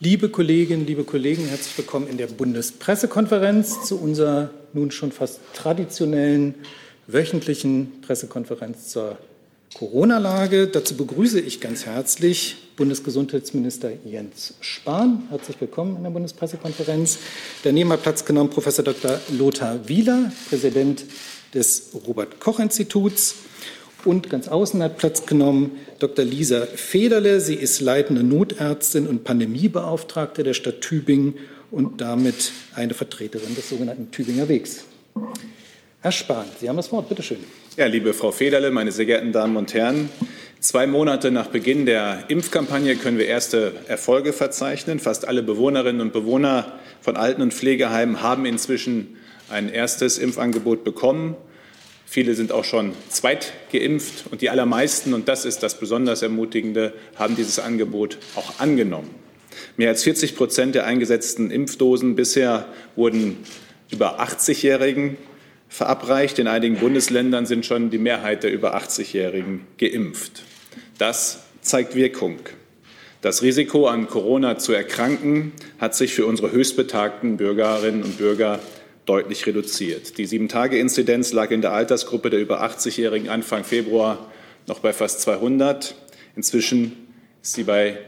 Liebe Kolleginnen, liebe Kollegen, herzlich willkommen in der Bundespressekonferenz zu unserer nun schon fast traditionellen wöchentlichen Pressekonferenz zur Corona-Lage. Dazu begrüße ich ganz herzlich Bundesgesundheitsminister Jens Spahn. Herzlich willkommen in der Bundespressekonferenz. Daneben hat Platz genommen Professor Dr. Lothar Wieler, Präsident des Robert-Koch-Instituts. Und ganz außen hat Platz genommen Dr. Lisa Federle. Sie ist leitende Notärztin und Pandemiebeauftragte der Stadt Tübingen und damit eine Vertreterin des sogenannten Tübinger Wegs. Herr Spahn, Sie haben das Wort. Bitte schön. Ja, liebe Frau Federle, meine sehr geehrten Damen und Herren, zwei Monate nach Beginn der Impfkampagne können wir erste Erfolge verzeichnen. Fast alle Bewohnerinnen und Bewohner von Alten- und Pflegeheimen haben inzwischen ein erstes Impfangebot bekommen. Viele sind auch schon zweitgeimpft und die allermeisten, und das ist das besonders Ermutigende, haben dieses Angebot auch angenommen. Mehr als 40 Prozent der eingesetzten Impfdosen bisher wurden über 80-Jährigen verabreicht. In einigen Bundesländern sind schon die Mehrheit der über 80-Jährigen geimpft. Das zeigt Wirkung. Das Risiko, an Corona zu erkranken, hat sich für unsere höchstbetagten Bürgerinnen und Bürger deutlich reduziert. Die Sieben-Tage-Inzidenz lag in der Altersgruppe der über 80-Jährigen Anfang Februar noch bei fast 200. Inzwischen ist sie bei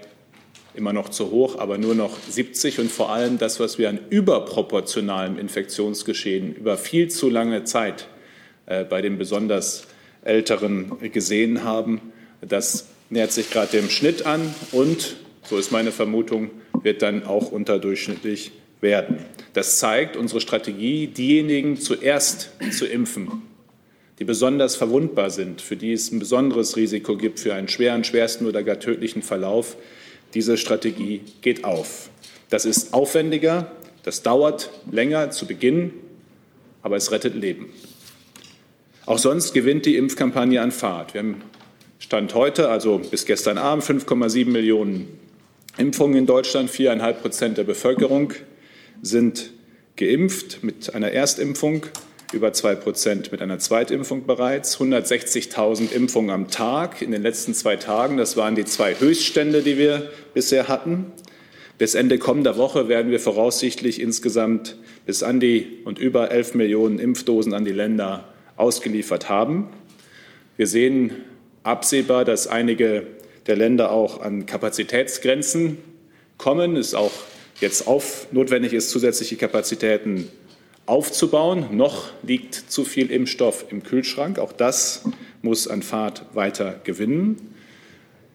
immer noch zu hoch, aber nur noch 70. Und vor allem das, was wir an überproportionalem Infektionsgeschehen über viel zu lange Zeit äh, bei den besonders Älteren gesehen haben, das nähert sich gerade dem Schnitt an und, so ist meine Vermutung, wird dann auch unterdurchschnittlich werden. Das zeigt unsere Strategie, diejenigen zuerst zu impfen, die besonders verwundbar sind, für die es ein besonderes Risiko gibt für einen schweren, schwersten oder gar tödlichen Verlauf. Diese Strategie geht auf. Das ist aufwendiger, das dauert länger zu Beginn, aber es rettet Leben. Auch sonst gewinnt die Impfkampagne an Fahrt. Wir haben Stand heute, also bis gestern Abend, 5,7 Millionen Impfungen in Deutschland, viereinhalb Prozent der Bevölkerung sind geimpft mit einer Erstimpfung, über zwei Prozent mit einer Zweitimpfung bereits, 160.000 Impfungen am Tag in den letzten zwei Tagen. Das waren die zwei Höchststände, die wir bisher hatten. Bis Ende kommender Woche werden wir voraussichtlich insgesamt bis an die und über 11 Millionen Impfdosen an die Länder ausgeliefert haben. Wir sehen absehbar, dass einige der Länder auch an Kapazitätsgrenzen kommen. Ist auch jetzt auf, notwendig ist, zusätzliche Kapazitäten aufzubauen. Noch liegt zu viel Impfstoff im Kühlschrank. Auch das muss an Fahrt weiter gewinnen.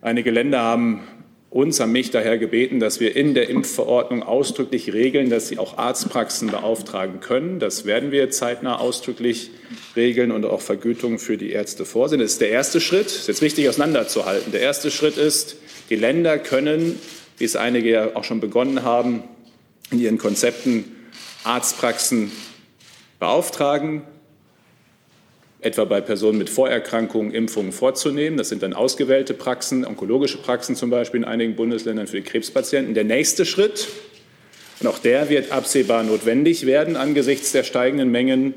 Einige Länder haben uns, haben mich daher gebeten, dass wir in der Impfverordnung ausdrücklich regeln, dass sie auch Arztpraxen beauftragen können. Das werden wir zeitnah ausdrücklich regeln und auch Vergütungen für die Ärzte vorsehen. Das ist der erste Schritt. Das ist jetzt wichtig auseinanderzuhalten. Der erste Schritt ist, die Länder können wie es einige ja auch schon begonnen haben, in ihren Konzepten Arztpraxen beauftragen, etwa bei Personen mit Vorerkrankungen Impfungen vorzunehmen. Das sind dann ausgewählte Praxen, onkologische Praxen zum Beispiel in einigen Bundesländern für die Krebspatienten. Der nächste Schritt, und auch der wird absehbar notwendig werden angesichts der steigenden Mengen,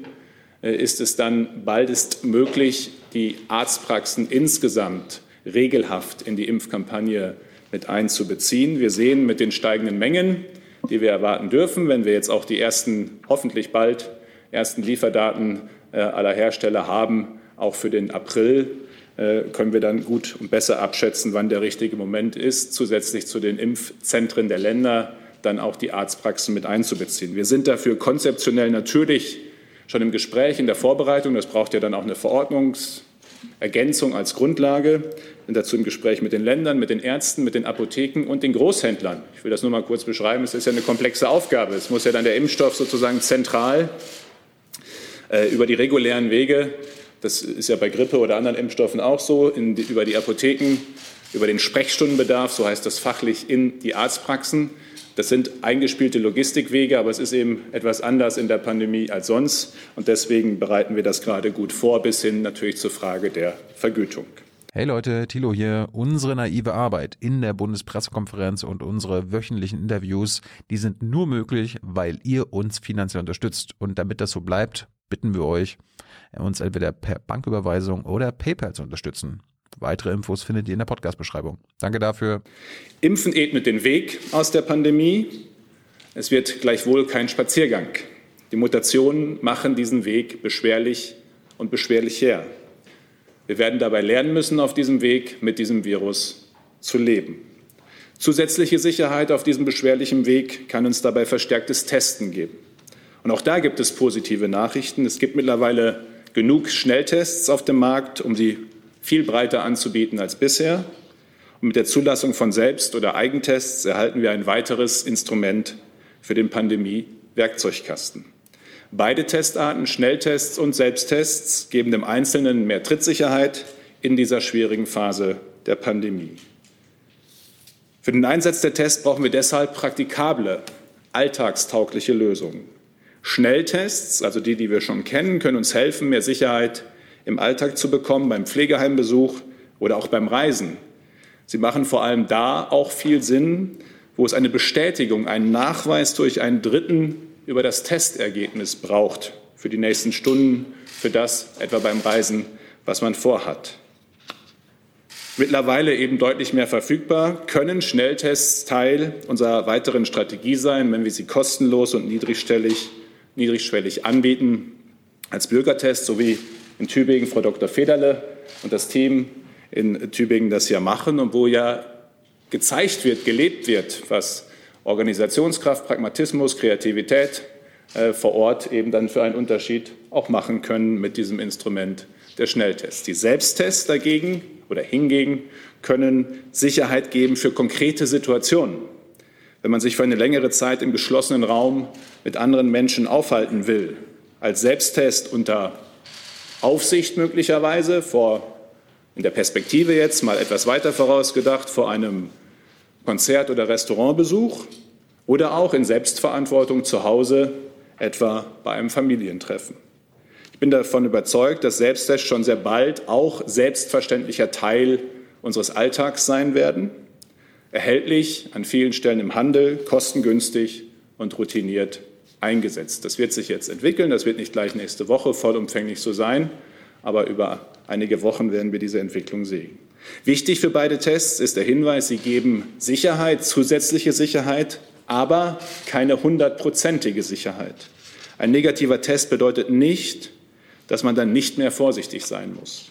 äh, ist es dann baldest möglich, die Arztpraxen insgesamt regelhaft in die Impfkampagne mit einzubeziehen. Wir sehen mit den steigenden Mengen, die wir erwarten dürfen, wenn wir jetzt auch die ersten, hoffentlich bald ersten Lieferdaten äh, aller Hersteller haben, auch für den April, äh, können wir dann gut und besser abschätzen, wann der richtige Moment ist, zusätzlich zu den Impfzentren der Länder dann auch die Arztpraxen mit einzubeziehen. Wir sind dafür konzeptionell natürlich schon im Gespräch, in der Vorbereitung. Das braucht ja dann auch eine Verordnungs- Ergänzung als Grundlage, dazu im Gespräch mit den Ländern, mit den Ärzten, mit den Apotheken und den Großhändlern. Ich will das nur mal kurz beschreiben. Es ist ja eine komplexe Aufgabe. Es muss ja dann der Impfstoff sozusagen zentral äh, über die regulären Wege, das ist ja bei Grippe oder anderen Impfstoffen auch so, die, über die Apotheken, über den Sprechstundenbedarf, so heißt das fachlich, in die Arztpraxen. Das sind eingespielte Logistikwege, aber es ist eben etwas anders in der Pandemie als sonst. Und deswegen bereiten wir das gerade gut vor, bis hin natürlich zur Frage der Vergütung. Hey Leute, Thilo hier. Unsere naive Arbeit in der Bundespressekonferenz und unsere wöchentlichen Interviews, die sind nur möglich, weil ihr uns finanziell unterstützt. Und damit das so bleibt, bitten wir euch, uns entweder per Banküberweisung oder PayPal zu unterstützen. Weitere Infos findet ihr in der Podcast-Beschreibung. Danke dafür. Impfen ebnet den Weg aus der Pandemie. Es wird gleichwohl kein Spaziergang. Die Mutationen machen diesen Weg beschwerlich und beschwerlich her. Wir werden dabei lernen müssen, auf diesem Weg mit diesem Virus zu leben. Zusätzliche Sicherheit auf diesem beschwerlichen Weg kann uns dabei verstärktes Testen geben. Und auch da gibt es positive Nachrichten. Es gibt mittlerweile genug Schnelltests auf dem Markt, um sie viel breiter anzubieten als bisher. Und mit der Zulassung von Selbst- oder Eigentests erhalten wir ein weiteres Instrument für den Pandemie-Werkzeugkasten. Beide Testarten, Schnelltests und Selbsttests, geben dem Einzelnen mehr Trittsicherheit in dieser schwierigen Phase der Pandemie. Für den Einsatz der Tests brauchen wir deshalb praktikable, alltagstaugliche Lösungen. Schnelltests, also die, die wir schon kennen, können uns helfen, mehr Sicherheit im Alltag zu bekommen, beim Pflegeheimbesuch oder auch beim Reisen. Sie machen vor allem da auch viel Sinn, wo es eine Bestätigung, einen Nachweis durch einen Dritten über das Testergebnis braucht für die nächsten Stunden, für das etwa beim Reisen, was man vorhat. Mittlerweile eben deutlich mehr verfügbar, können Schnelltests Teil unserer weiteren Strategie sein, wenn wir sie kostenlos und niedrigschwellig, niedrigschwellig anbieten, als Bürgertest, so wie in Tübingen Frau Dr. Federle und das Team in Tübingen das ja machen und wo ja gezeigt wird, gelebt wird, was Organisationskraft, Pragmatismus, Kreativität äh, vor Ort eben dann für einen Unterschied auch machen können mit diesem Instrument der Schnelltests. Die Selbsttests dagegen oder hingegen können Sicherheit geben für konkrete Situationen. Wenn man sich für eine längere Zeit im geschlossenen Raum mit anderen Menschen aufhalten will, als Selbsttest unter Aufsicht möglicherweise, vor, in der Perspektive jetzt mal etwas weiter vorausgedacht, vor einem Konzert- oder Restaurantbesuch oder auch in Selbstverantwortung zu Hause, etwa bei einem Familientreffen. Ich bin davon überzeugt, dass Selbsttest schon sehr bald auch selbstverständlicher Teil unseres Alltags sein werden, erhältlich an vielen Stellen im Handel, kostengünstig und routiniert eingesetzt. Das wird sich jetzt entwickeln, das wird nicht gleich nächste Woche vollumfänglich so sein, aber über einige Wochen werden wir diese Entwicklung sehen. Wichtig für beide Tests ist der Hinweis, sie geben Sicherheit, zusätzliche Sicherheit, aber keine hundertprozentige Sicherheit. Ein negativer Test bedeutet nicht, dass man dann nicht mehr vorsichtig sein muss.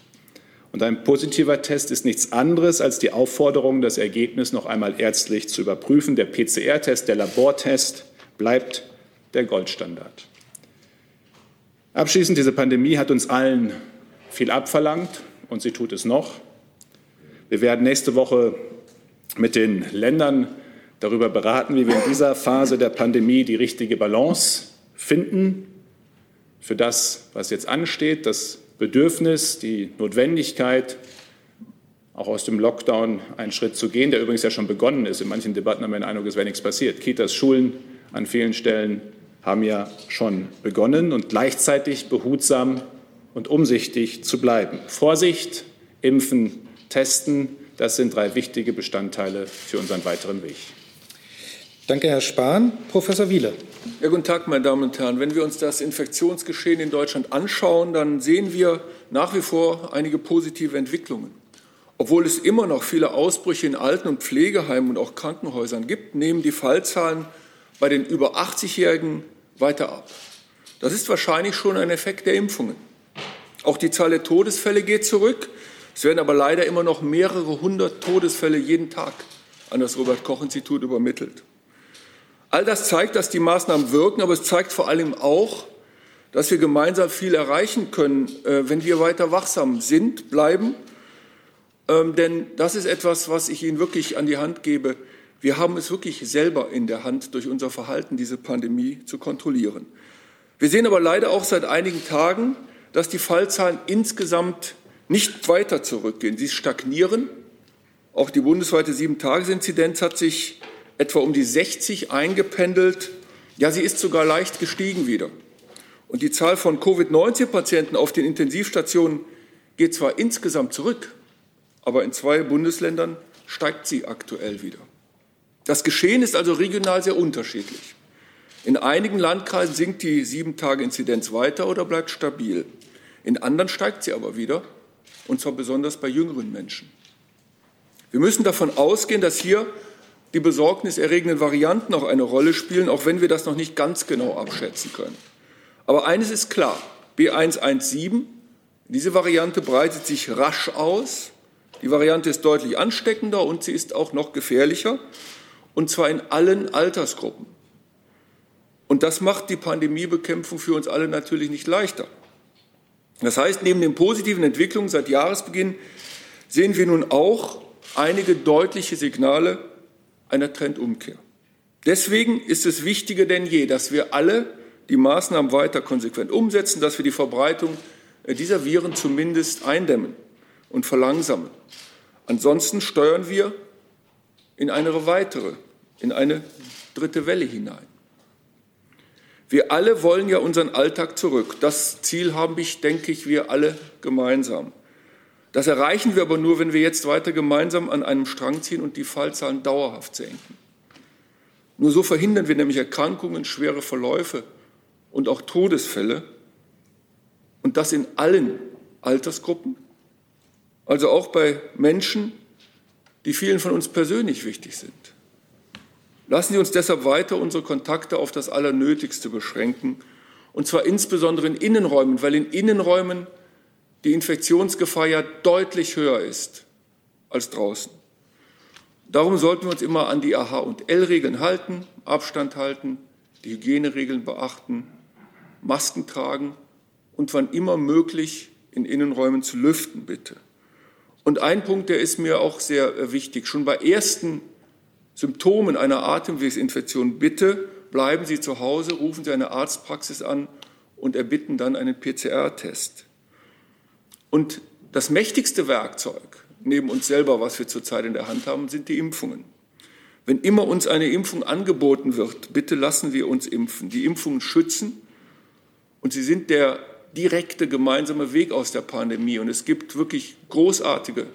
Und ein positiver Test ist nichts anderes als die Aufforderung, das Ergebnis noch einmal ärztlich zu überprüfen. Der PCR-Test, der Labortest bleibt der Goldstandard. Abschließend, diese Pandemie hat uns allen viel abverlangt und sie tut es noch. Wir werden nächste Woche mit den Ländern darüber beraten, wie wir in dieser Phase der Pandemie die richtige Balance finden für das, was jetzt ansteht, das Bedürfnis, die Notwendigkeit, auch aus dem Lockdown einen Schritt zu gehen, der übrigens ja schon begonnen ist. In manchen Debatten haben wir den Eindruck, es wäre nichts passiert. Kitas, Schulen an vielen Stellen haben ja schon begonnen und gleichzeitig behutsam und umsichtig zu bleiben. Vorsicht, impfen, testen, das sind drei wichtige Bestandteile für unseren weiteren Weg. Danke, Herr Spahn. Professor Wiele. Ja, guten Tag, meine Damen und Herren. Wenn wir uns das Infektionsgeschehen in Deutschland anschauen, dann sehen wir nach wie vor einige positive Entwicklungen. Obwohl es immer noch viele Ausbrüche in Alten- und Pflegeheimen und auch Krankenhäusern gibt, nehmen die Fallzahlen bei den über 80-Jährigen weiter ab. Das ist wahrscheinlich schon ein Effekt der Impfungen. Auch die Zahl der Todesfälle geht zurück. Es werden aber leider immer noch mehrere hundert Todesfälle jeden Tag an das Robert Koch Institut übermittelt. All das zeigt, dass die Maßnahmen wirken, aber es zeigt vor allem auch, dass wir gemeinsam viel erreichen können, äh, wenn wir weiter wachsam sind, bleiben. Ähm, denn das ist etwas, was ich Ihnen wirklich an die Hand gebe. Wir haben es wirklich selber in der Hand, durch unser Verhalten diese Pandemie zu kontrollieren. Wir sehen aber leider auch seit einigen Tagen, dass die Fallzahlen insgesamt nicht weiter zurückgehen. Sie stagnieren. Auch die bundesweite Sieben-Tages-Inzidenz hat sich etwa um die 60 eingependelt. Ja, sie ist sogar leicht gestiegen wieder. Und die Zahl von Covid-19-Patienten auf den Intensivstationen geht zwar insgesamt zurück, aber in zwei Bundesländern steigt sie aktuell wieder. Das Geschehen ist also regional sehr unterschiedlich. In einigen Landkreisen sinkt die Sieben-Tage-Inzidenz weiter oder bleibt stabil. In anderen steigt sie aber wieder. und zwar besonders bei jüngeren Menschen. Wir müssen davon ausgehen, dass hier die besorgniserregenden Varianten auch eine Rolle spielen, auch wenn wir das noch nicht ganz genau abschätzen können. Aber eines ist klar, B117, diese Variante breitet sich rasch aus. Die Variante ist deutlich ansteckender und sie ist auch noch gefährlicher, und zwar in allen Altersgruppen. Und das macht die Pandemiebekämpfung für uns alle natürlich nicht leichter. Das heißt, neben den positiven Entwicklungen seit Jahresbeginn sehen wir nun auch einige deutliche Signale einer Trendumkehr. Deswegen ist es wichtiger denn je, dass wir alle die Maßnahmen weiter konsequent umsetzen, dass wir die Verbreitung dieser Viren zumindest eindämmen und verlangsamen. Ansonsten steuern wir in eine weitere, in eine dritte Welle hinein. Wir alle wollen ja unseren Alltag zurück. Das Ziel haben ich, denke ich, wir alle gemeinsam. Das erreichen wir aber nur, wenn wir jetzt weiter gemeinsam an einem Strang ziehen und die Fallzahlen dauerhaft senken. Nur so verhindern wir nämlich Erkrankungen, schwere Verläufe und auch Todesfälle. Und das in allen Altersgruppen, also auch bei Menschen, die vielen von uns persönlich wichtig sind. Lassen Sie uns deshalb weiter unsere Kontakte auf das Allernötigste beschränken, und zwar insbesondere in Innenräumen, weil in Innenräumen die Infektionsgefahr ja deutlich höher ist als draußen. Darum sollten wir uns immer an die AH- und L-Regeln halten, Abstand halten, die Hygieneregeln beachten, Masken tragen und wann immer möglich in Innenräumen zu lüften, bitte. Und ein Punkt, der ist mir auch sehr äh, wichtig. Schon bei ersten Symptomen einer Atemwegsinfektion, bitte bleiben Sie zu Hause, rufen Sie eine Arztpraxis an und erbitten dann einen PCR-Test. Und das mächtigste Werkzeug neben uns selber, was wir zurzeit in der Hand haben, sind die Impfungen. Wenn immer uns eine Impfung angeboten wird, bitte lassen wir uns impfen. Die Impfungen schützen und sie sind der direkte gemeinsame Weg aus der Pandemie. Und es gibt wirklich großartige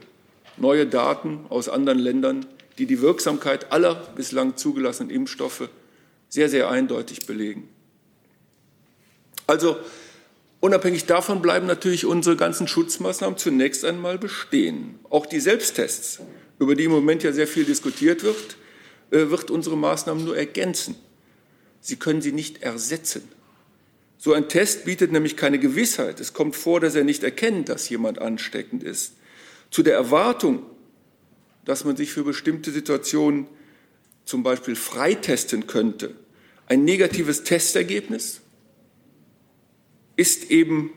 neue Daten aus anderen Ländern, die die Wirksamkeit aller bislang zugelassenen Impfstoffe sehr, sehr eindeutig belegen. Also Unabhängig davon bleiben natürlich unsere ganzen Schutzmaßnahmen zunächst einmal bestehen. Auch die Selbsttests, über die im Moment ja sehr viel diskutiert wird, äh, wird unsere Maßnahmen nur ergänzen. Sie können sie nicht ersetzen. So ein Test bietet nämlich keine Gewissheit. Es kommt vor, dass er nicht erkennt, dass jemand ansteckend ist. Zu der Erwartung, dass man sich für bestimmte Situationen zum Beispiel freitesten könnte, ein negatives Testergebnis ist eben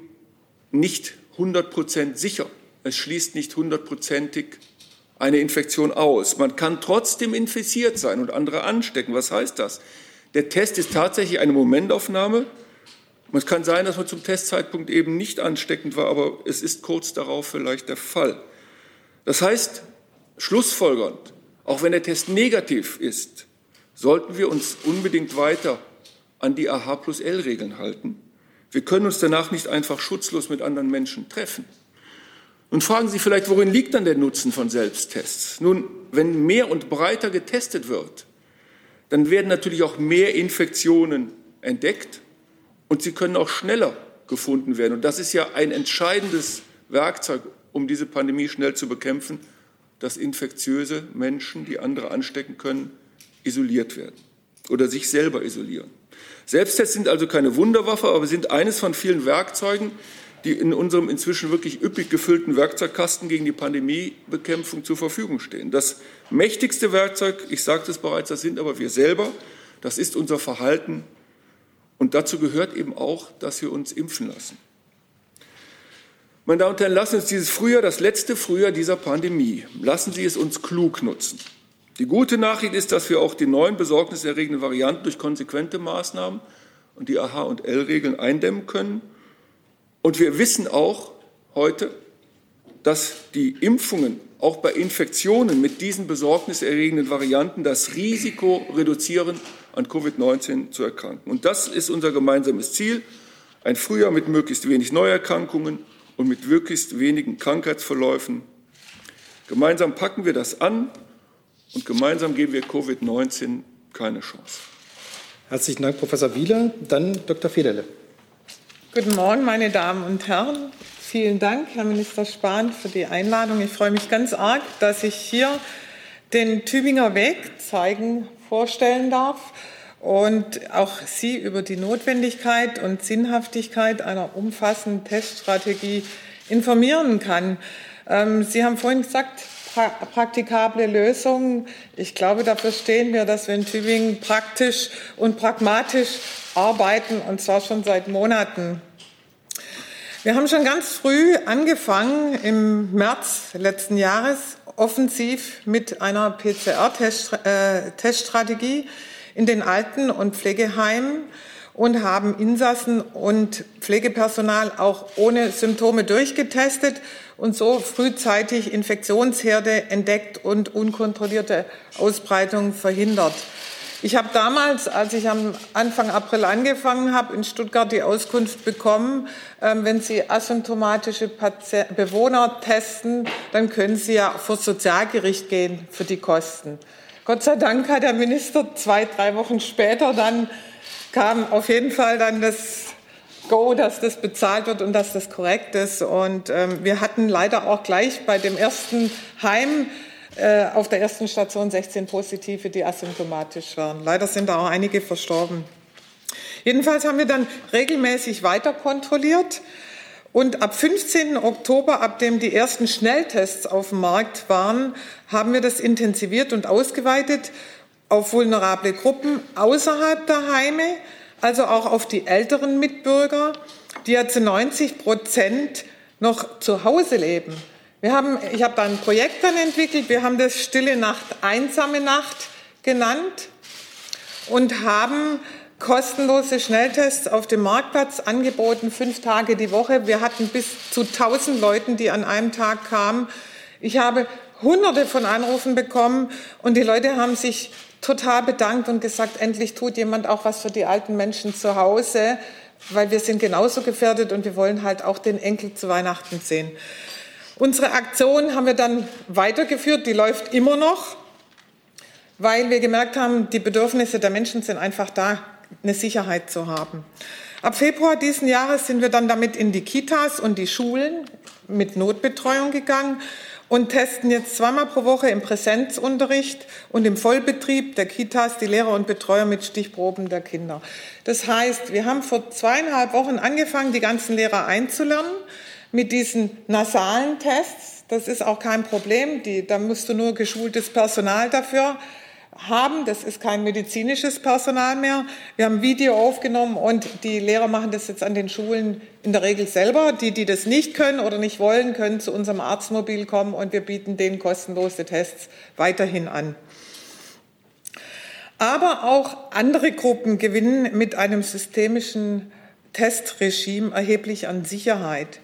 nicht 100 Prozent sicher. Es schließt nicht hundertprozentig eine Infektion aus. Man kann trotzdem infiziert sein und andere anstecken. Was heißt das? Der Test ist tatsächlich eine Momentaufnahme. Es kann sein, dass man zum Testzeitpunkt eben nicht ansteckend war, aber es ist kurz darauf vielleicht der Fall. Das heißt, schlussfolgernd, auch wenn der Test negativ ist, sollten wir uns unbedingt weiter an die AH plus L-Regeln halten. Wir können uns danach nicht einfach schutzlos mit anderen Menschen treffen. Und fragen Sie vielleicht, worin liegt dann der Nutzen von Selbsttests? Nun, wenn mehr und breiter getestet wird, dann werden natürlich auch mehr Infektionen entdeckt und sie können auch schneller gefunden werden. Und das ist ja ein entscheidendes Werkzeug, um diese Pandemie schnell zu bekämpfen, dass infektiöse Menschen, die andere anstecken können, isoliert werden oder sich selber isolieren. Selbsttests sind also keine Wunderwaffe, aber sind eines von vielen Werkzeugen, die in unserem inzwischen wirklich üppig gefüllten Werkzeugkasten gegen die Pandemiebekämpfung zur Verfügung stehen. Das mächtigste Werkzeug, ich sagte es bereits, das sind aber wir selber, das ist unser Verhalten. Und dazu gehört eben auch, dass wir uns impfen lassen. Meine Damen und Herren, lassen Sie uns dieses Frühjahr, das letzte Frühjahr dieser Pandemie, lassen Sie es uns klug nutzen. Die gute Nachricht ist, dass wir auch die neuen besorgniserregenden Varianten durch konsequente Maßnahmen und die AH- und L-Regeln eindämmen können. Und wir wissen auch heute, dass die Impfungen auch bei Infektionen mit diesen besorgniserregenden Varianten das Risiko reduzieren, an Covid-19 zu erkranken. Und das ist unser gemeinsames Ziel, ein Frühjahr mit möglichst wenig Neuerkrankungen und mit möglichst wenigen Krankheitsverläufen. Gemeinsam packen wir das an und gemeinsam geben wir Covid-19 keine Chance. Herzlichen Dank, Professor Wieler. Dann Dr. Federle. Guten Morgen, meine Damen und Herren. Vielen Dank, Herr Minister Spahn, für die Einladung. Ich freue mich ganz arg, dass ich hier den Tübinger Weg zeigen, vorstellen darf und auch Sie über die Notwendigkeit und Sinnhaftigkeit einer umfassenden Teststrategie informieren kann. Ähm, Sie haben vorhin gesagt, praktikable Lösungen. Ich glaube, dafür stehen wir, dass wir in Tübingen praktisch und pragmatisch arbeiten, und zwar schon seit Monaten. Wir haben schon ganz früh angefangen, im März letzten Jahres offensiv mit einer PCR-Teststrategie äh, in den Alten- und Pflegeheimen und haben Insassen und Pflegepersonal auch ohne Symptome durchgetestet und so frühzeitig Infektionsherde entdeckt und unkontrollierte Ausbreitung verhindert. Ich habe damals, als ich am Anfang April angefangen habe, in Stuttgart die Auskunft bekommen, ähm, wenn Sie asymptomatische Bewohner testen, dann können Sie ja vor Sozialgericht gehen für die Kosten. Gott sei Dank hat der Minister zwei, drei Wochen später dann kam auf jeden Fall dann das Go, dass das bezahlt wird und dass das korrekt ist. Und ähm, wir hatten leider auch gleich bei dem ersten Heim äh, auf der ersten Station 16 Positive, die asymptomatisch waren. Leider sind da auch einige verstorben. Jedenfalls haben wir dann regelmäßig weiter kontrolliert. Und ab 15. Oktober, ab dem die ersten Schnelltests auf dem Markt waren, haben wir das intensiviert und ausgeweitet auf vulnerable Gruppen außerhalb der Heime, also auch auf die älteren Mitbürger, die ja zu 90 Prozent noch zu Hause leben. Wir haben, ich habe da ein Projekt dann entwickelt. Wir haben das Stille Nacht, einsame Nacht genannt und haben kostenlose Schnelltests auf dem Marktplatz angeboten, fünf Tage die Woche. Wir hatten bis zu 1000 Leuten, die an einem Tag kamen. Ich habe hunderte von Anrufen bekommen und die Leute haben sich total bedankt und gesagt, endlich tut jemand auch was für die alten Menschen zu Hause, weil wir sind genauso gefährdet und wir wollen halt auch den Enkel zu Weihnachten sehen. Unsere Aktion haben wir dann weitergeführt, die läuft immer noch, weil wir gemerkt haben, die Bedürfnisse der Menschen sind einfach da, eine Sicherheit zu haben. Ab Februar diesen Jahres sind wir dann damit in die Kitas und die Schulen mit Notbetreuung gegangen und testen jetzt zweimal pro Woche im Präsenzunterricht und im Vollbetrieb der Kitas die Lehrer und Betreuer mit Stichproben der Kinder. Das heißt, wir haben vor zweieinhalb Wochen angefangen, die ganzen Lehrer einzulernen mit diesen nasalen Tests. Das ist auch kein Problem. Die, da musst du nur geschultes Personal dafür haben. Das ist kein medizinisches Personal mehr. Wir haben Video aufgenommen und die Lehrer machen das jetzt an den Schulen in der Regel selber. Die, die das nicht können oder nicht wollen, können zu unserem Arztmobil kommen und wir bieten denen kostenlose Tests weiterhin an. Aber auch andere Gruppen gewinnen mit einem systemischen Testregime erheblich an Sicherheit.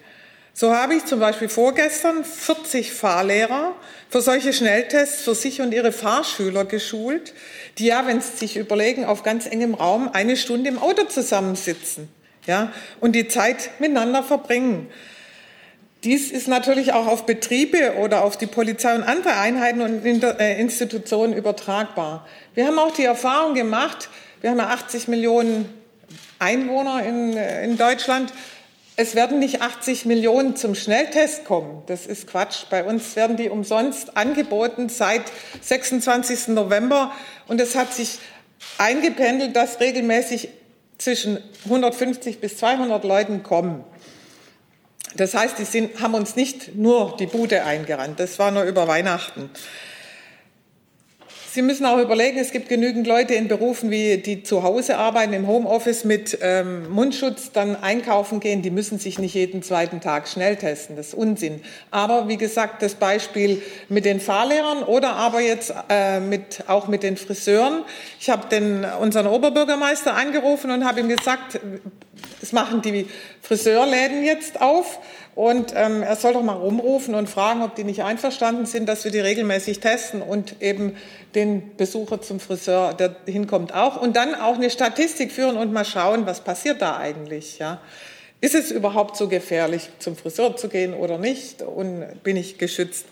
So habe ich zum Beispiel vorgestern 40 Fahrlehrer für solche Schnelltests für sich und ihre Fahrschüler geschult, die ja, wenn sie sich überlegen, auf ganz engem Raum eine Stunde im Auto zusammensitzen ja, und die Zeit miteinander verbringen. Dies ist natürlich auch auf Betriebe oder auf die Polizei und andere Einheiten und äh, Institutionen übertragbar. Wir haben auch die Erfahrung gemacht, wir haben ja 80 Millionen Einwohner in, äh, in Deutschland, es werden nicht 80 Millionen zum Schnelltest kommen. Das ist Quatsch. Bei uns werden die umsonst angeboten seit 26. November. Und es hat sich eingependelt, dass regelmäßig zwischen 150 bis 200 Leuten kommen. Das heißt, die sind, haben uns nicht nur die Bude eingerannt. Das war nur über Weihnachten. Sie müssen auch überlegen, es gibt genügend Leute in Berufen, wie die zu Hause arbeiten, im Homeoffice mit ähm, Mundschutz, dann einkaufen gehen. Die müssen sich nicht jeden zweiten Tag schnell testen. Das ist Unsinn. Aber wie gesagt, das Beispiel mit den Fahrlehrern oder aber jetzt äh, mit, auch mit den Friseuren. Ich habe den, unseren Oberbürgermeister angerufen und habe ihm gesagt, es machen die Friseurläden jetzt auf und ähm, er soll doch mal rumrufen und fragen, ob die nicht einverstanden sind, dass wir die regelmäßig testen und eben den Besucher zum Friseur, der hinkommt, auch. Und dann auch eine Statistik führen und mal schauen, was passiert da eigentlich. Ja? Ist es überhaupt so gefährlich, zum Friseur zu gehen oder nicht? Und bin ich geschützt?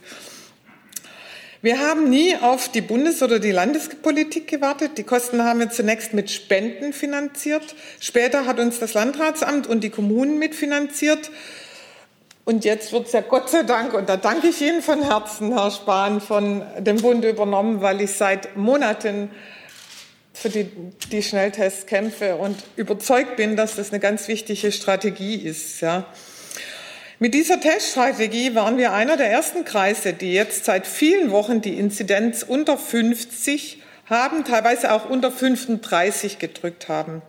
Wir haben nie auf die Bundes- oder die Landespolitik gewartet. Die Kosten haben wir zunächst mit Spenden finanziert. Später hat uns das Landratsamt und die Kommunen mitfinanziert. Und jetzt wird es ja Gott sei Dank, und da danke ich Ihnen von Herzen, Herr Spahn, von dem Bund übernommen, weil ich seit Monaten für die, die Schnelltests kämpfe und überzeugt bin, dass das eine ganz wichtige Strategie ist. Ja. Mit dieser Teststrategie waren wir einer der ersten Kreise, die jetzt seit vielen Wochen die Inzidenz unter 50 haben, teilweise auch unter 35 gedrückt haben.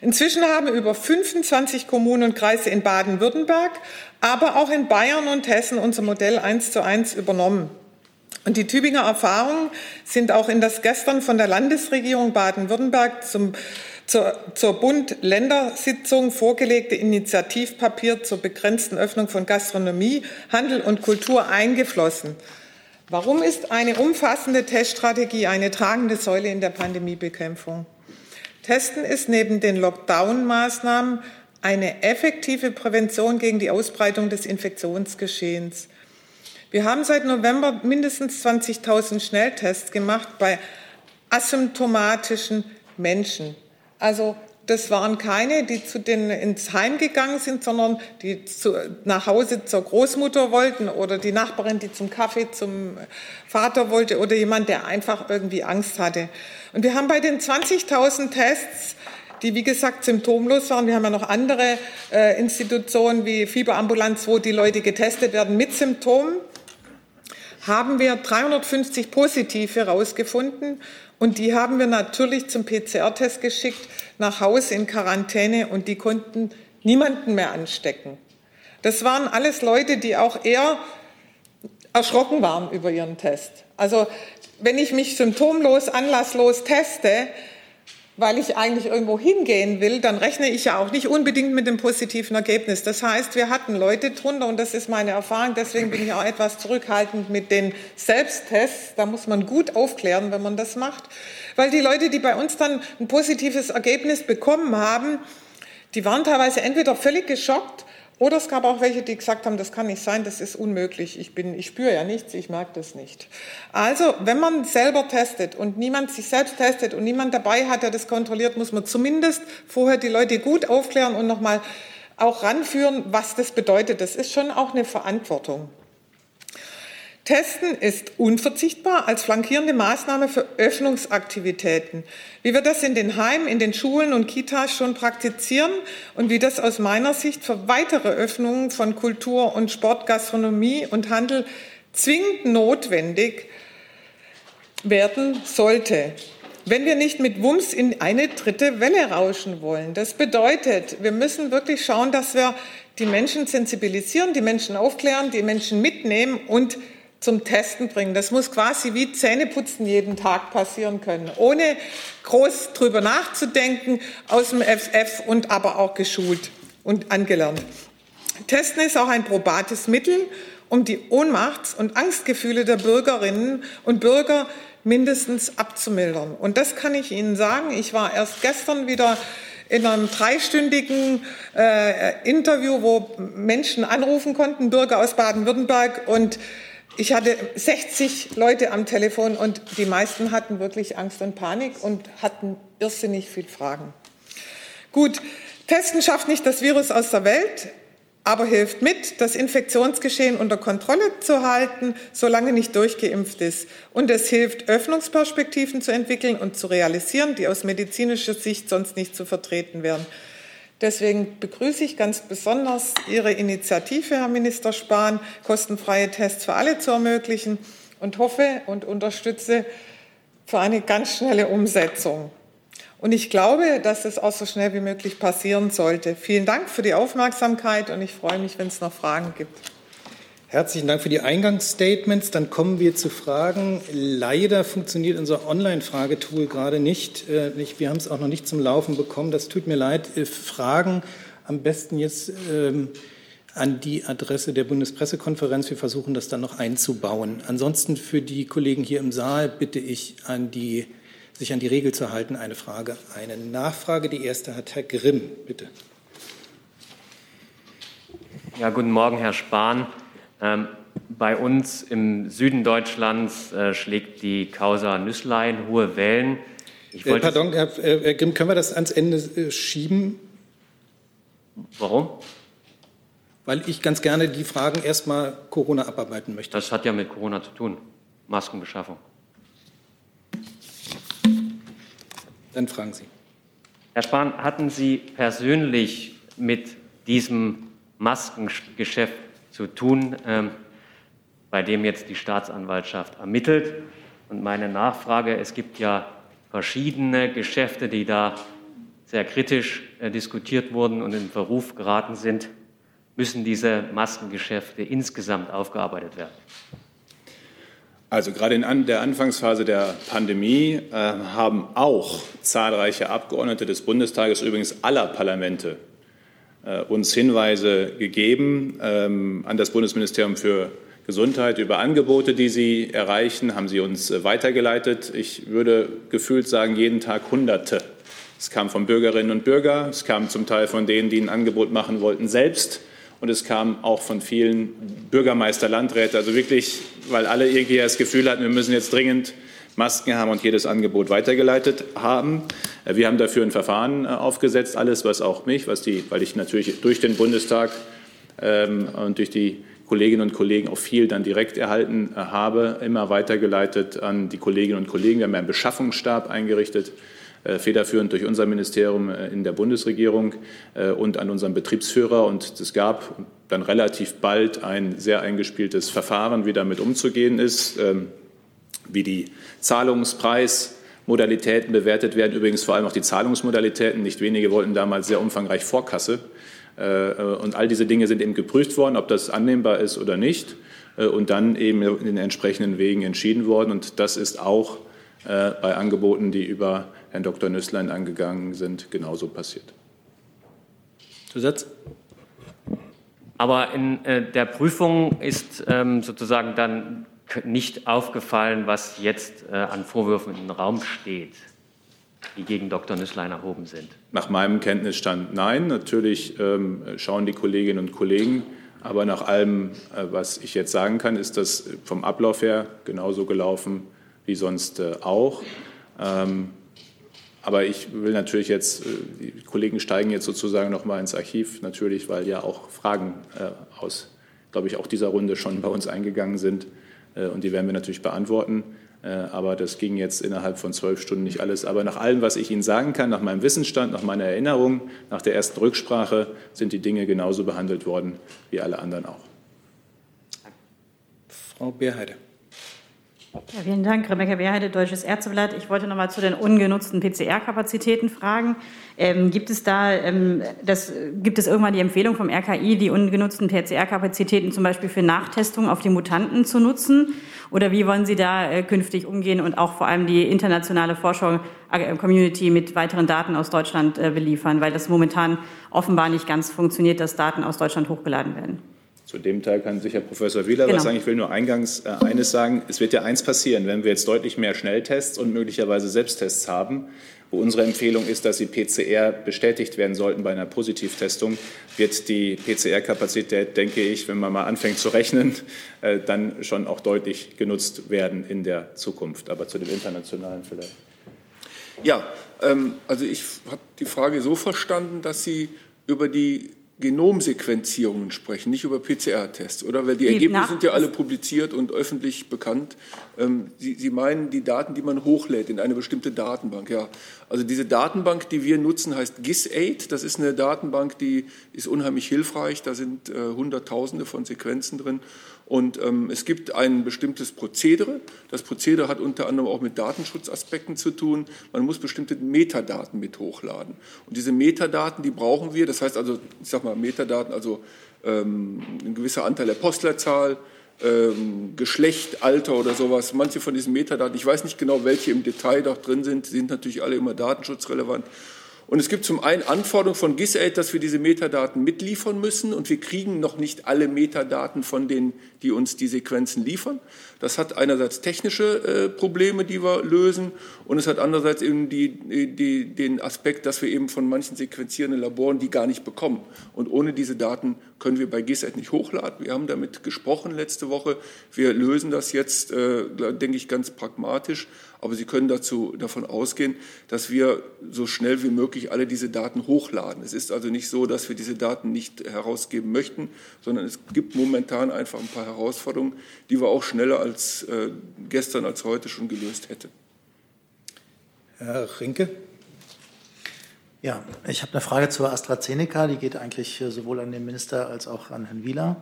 Inzwischen haben über 25 Kommunen und Kreise in Baden-Württemberg, aber auch in Bayern und Hessen unser Modell eins zu eins übernommen. Und die Tübinger Erfahrungen sind auch in das gestern von der Landesregierung Baden-Württemberg zum zur, zur Bund-Länder-Sitzung vorgelegte Initiativpapier zur begrenzten Öffnung von Gastronomie, Handel und Kultur eingeflossen. Warum ist eine umfassende Teststrategie eine tragende Säule in der Pandemiebekämpfung? Testen ist neben den Lockdown-Maßnahmen eine effektive Prävention gegen die Ausbreitung des Infektionsgeschehens. Wir haben seit November mindestens 20.000 Schnelltests gemacht bei asymptomatischen Menschen. Also das waren keine, die zu denen ins Heim gegangen sind, sondern die zu, nach Hause zur Großmutter wollten oder die Nachbarin, die zum Kaffee zum Vater wollte oder jemand, der einfach irgendwie Angst hatte. Und wir haben bei den 20.000 Tests die wie gesagt symptomlos waren. Wir haben ja noch andere äh, Institutionen wie Fieberambulanz, wo die Leute getestet werden mit Symptomen. Haben wir 350 positive herausgefunden und die haben wir natürlich zum PCR-Test geschickt, nach Hause in Quarantäne und die konnten niemanden mehr anstecken. Das waren alles Leute, die auch eher erschrocken waren über ihren Test. Also wenn ich mich symptomlos, anlasslos teste, weil ich eigentlich irgendwo hingehen will, dann rechne ich ja auch nicht unbedingt mit dem positiven Ergebnis. Das heißt, wir hatten Leute drunter und das ist meine Erfahrung, deswegen bin ich auch etwas zurückhaltend mit den Selbsttests. Da muss man gut aufklären, wenn man das macht, weil die Leute, die bei uns dann ein positives Ergebnis bekommen haben, die waren teilweise entweder völlig geschockt oder es gab auch welche, die gesagt haben, das kann nicht sein, das ist unmöglich. Ich, bin, ich spüre ja nichts, ich merke das nicht. Also, wenn man selber testet und niemand sich selbst testet und niemand dabei hat, der das kontrolliert, muss man zumindest vorher die Leute gut aufklären und nochmal auch ranführen, was das bedeutet. Das ist schon auch eine Verantwortung. Testen ist unverzichtbar als flankierende Maßnahme für Öffnungsaktivitäten. Wie wir das in den Heimen, in den Schulen und Kitas schon praktizieren und wie das aus meiner Sicht für weitere Öffnungen von Kultur und Sport, Gastronomie und Handel zwingend notwendig werden sollte. Wenn wir nicht mit Wumms in eine dritte Welle rauschen wollen. Das bedeutet, wir müssen wirklich schauen, dass wir die Menschen sensibilisieren, die Menschen aufklären, die Menschen mitnehmen und zum Testen bringen. Das muss quasi wie Zähneputzen jeden Tag passieren können, ohne groß drüber nachzudenken, aus dem FF und aber auch geschult und angelernt. Testen ist auch ein probates Mittel, um die Ohnmachts- und Angstgefühle der Bürgerinnen und Bürger mindestens abzumildern. Und das kann ich Ihnen sagen. Ich war erst gestern wieder in einem dreistündigen äh, Interview, wo Menschen anrufen konnten, Bürger aus Baden-Württemberg und ich hatte 60 Leute am Telefon und die meisten hatten wirklich Angst und Panik und hatten irrsinnig viel Fragen. Gut, Testen schafft nicht das Virus aus der Welt, aber hilft mit, das Infektionsgeschehen unter Kontrolle zu halten, solange nicht durchgeimpft ist. Und es hilft, Öffnungsperspektiven zu entwickeln und zu realisieren, die aus medizinischer Sicht sonst nicht zu vertreten wären. Deswegen begrüße ich ganz besonders Ihre Initiative, Herr Minister Spahn, kostenfreie Tests für alle zu ermöglichen und hoffe und unterstütze für eine ganz schnelle Umsetzung. Und ich glaube, dass es auch so schnell wie möglich passieren sollte. Vielen Dank für die Aufmerksamkeit und ich freue mich, wenn es noch Fragen gibt. Herzlichen Dank für die Eingangsstatements. Dann kommen wir zu Fragen. Leider funktioniert unser Online-Fragetool gerade nicht. Äh, wir haben es auch noch nicht zum Laufen bekommen. Das tut mir leid. Äh, Fragen am besten jetzt ähm, an die Adresse der Bundespressekonferenz. Wir versuchen das dann noch einzubauen. Ansonsten für die Kollegen hier im Saal bitte ich an die, sich an die Regel zu halten. Eine Frage, eine Nachfrage. Die erste hat Herr Grimm. Bitte. Ja, guten Morgen, Herr Spahn. Ähm, bei uns im Süden Deutschlands äh, schlägt die Causa Nüsslein hohe Wellen. Äh, pardon, Herr, Herr, Grimm, können wir das ans Ende äh, schieben? Warum? Weil ich ganz gerne die Fragen erstmal Corona abarbeiten möchte. Das hat ja mit Corona zu tun. Maskenbeschaffung. Dann fragen Sie. Herr Spahn, hatten Sie persönlich mit diesem Maskengeschäft zu tun, ähm, bei dem jetzt die Staatsanwaltschaft ermittelt? Und meine Nachfrage, es gibt ja verschiedene Geschäfte, die da sehr kritisch äh, diskutiert wurden und in Verruf geraten sind. Müssen diese Maskengeschäfte insgesamt aufgearbeitet werden? Also gerade in der Anfangsphase der Pandemie äh, haben auch zahlreiche Abgeordnete des Bundestages, übrigens aller Parlamente, uns Hinweise gegeben ähm, an das Bundesministerium für Gesundheit über Angebote, die sie erreichen, haben sie uns äh, weitergeleitet. Ich würde gefühlt sagen, jeden Tag Hunderte. Es kam von Bürgerinnen und Bürgern, es kam zum Teil von denen, die ein Angebot machen wollten, selbst. Und es kam auch von vielen Bürgermeister, Landräte, also wirklich, weil alle irgendwie das Gefühl hatten, wir müssen jetzt dringend Masken haben und jedes Angebot weitergeleitet haben. Äh, wir haben dafür ein Verfahren äh, aufgesetzt, alles, was auch mich, was die, weil ich natürlich durch den Bundestag ähm, und durch die Kolleginnen und Kollegen auch viel dann direkt erhalten äh, habe, immer weitergeleitet an die Kolleginnen und Kollegen. Wir haben einen Beschaffungsstab eingerichtet, federführend durch unser Ministerium in der Bundesregierung und an unseren Betriebsführer. Und es gab dann relativ bald ein sehr eingespieltes Verfahren, wie damit umzugehen ist, ähm, wie die Zahlungspreismodalitäten bewertet werden. Übrigens vor allem auch die Zahlungsmodalitäten. Nicht wenige wollten damals sehr umfangreich Vorkasse. Äh, und all diese Dinge sind eben geprüft worden, ob das annehmbar ist oder nicht. Äh, und dann eben in den entsprechenden Wegen entschieden worden. Und das ist auch äh, bei Angeboten, die über Herrn Dr. Nüsslein angegangen sind, genauso passiert. Zusatz? Aber in der Prüfung ist ähm, sozusagen dann nicht aufgefallen, was jetzt äh, an Vorwürfen im Raum steht die gegen Dr. Nüsslein erhoben sind? Nach meinem Kenntnisstand nein. Natürlich ähm, schauen die Kolleginnen und Kollegen. Aber nach allem, äh, was ich jetzt sagen kann, ist das vom Ablauf her genauso gelaufen wie sonst äh, auch. Ähm, aber ich will natürlich jetzt, äh, die Kollegen steigen jetzt sozusagen noch mal ins Archiv, natürlich, weil ja auch Fragen äh, aus, glaube ich, auch dieser Runde schon bei uns eingegangen sind. Äh, und die werden wir natürlich beantworten. Äh, aber das ging jetzt innerhalb von zwölf Stunden nicht alles. Aber nach allem, was ich Ihnen sagen kann, nach meinem Wissensstand, nach meiner Erinnerung, nach der ersten Rücksprache, sind die Dinge genauso behandelt worden wie alle anderen auch. Frau Beerheide. Ja, vielen Dank, Rebecca Wehrheide, Deutsches Ärzteblatt. Ich wollte noch mal zu den ungenutzten PCR-Kapazitäten fragen. Ähm, gibt es da, ähm, das, gibt es irgendwann die Empfehlung vom RKI, die ungenutzten PCR-Kapazitäten zum Beispiel für Nachtestungen auf die Mutanten zu nutzen? Oder wie wollen Sie da äh, künftig umgehen und auch vor allem die internationale Forschung-Community mit weiteren Daten aus Deutschland äh, beliefern? Weil das momentan offenbar nicht ganz funktioniert, dass Daten aus Deutschland hochgeladen werden. Zu dem Teil kann sicher Professor Wieler genau. was sagen. Ich will nur eingangs äh, eines sagen. Es wird ja eins passieren, wenn wir jetzt deutlich mehr Schnelltests und möglicherweise Selbsttests haben, wo unsere Empfehlung ist, dass die PCR bestätigt werden sollten bei einer Positivtestung, wird die PCR-Kapazität, denke ich, wenn man mal anfängt zu rechnen, äh, dann schon auch deutlich genutzt werden in der Zukunft. Aber zu dem Internationalen vielleicht. Ja, ähm, also ich habe die Frage so verstanden, dass Sie über die Genomsequenzierungen sprechen, nicht über PCR-Tests, oder? Weil die, die Ergebnisse sind ja alle publiziert und öffentlich bekannt. Ähm, Sie, Sie, meinen die Daten, die man hochlädt in eine bestimmte Datenbank, ja. Also diese Datenbank, die wir nutzen, heißt GIS8. Das ist eine Datenbank, die ist unheimlich hilfreich. Da sind äh, Hunderttausende von Sequenzen drin. Und ähm, es gibt ein bestimmtes Prozedere. Das Prozedere hat unter anderem auch mit Datenschutzaspekten zu tun. Man muss bestimmte Metadaten mit hochladen. Und diese Metadaten, die brauchen wir. Das heißt also, ich sage mal Metadaten, also ähm, ein gewisser Anteil der Postleitzahl, ähm, Geschlecht, Alter oder sowas. Manche von diesen Metadaten, ich weiß nicht genau, welche im Detail da drin sind, sind natürlich alle immer datenschutzrelevant. Und es gibt zum einen Anforderungen von GIS-Aid, dass wir diese Metadaten mitliefern müssen und wir kriegen noch nicht alle Metadaten von denen, die uns die Sequenzen liefern. Das hat einerseits technische äh, Probleme, die wir lösen und es hat andererseits eben die, die, den Aspekt, dass wir eben von manchen sequenzierenden Laboren die gar nicht bekommen. Und ohne diese Daten können wir bei GISET nicht hochladen. Wir haben damit gesprochen letzte Woche. Wir lösen das jetzt, äh, denke ich, ganz pragmatisch. Aber Sie können dazu, davon ausgehen, dass wir so schnell wie möglich alle diese Daten hochladen. Es ist also nicht so, dass wir diese Daten nicht herausgeben möchten, sondern es gibt momentan einfach ein paar Herausforderungen, die wir auch schneller als äh, gestern, als heute schon gelöst hätten. Herr Rinke. Ja, ich habe eine Frage zur AstraZeneca, die geht eigentlich äh, sowohl an den Minister als auch an Herrn Wieler.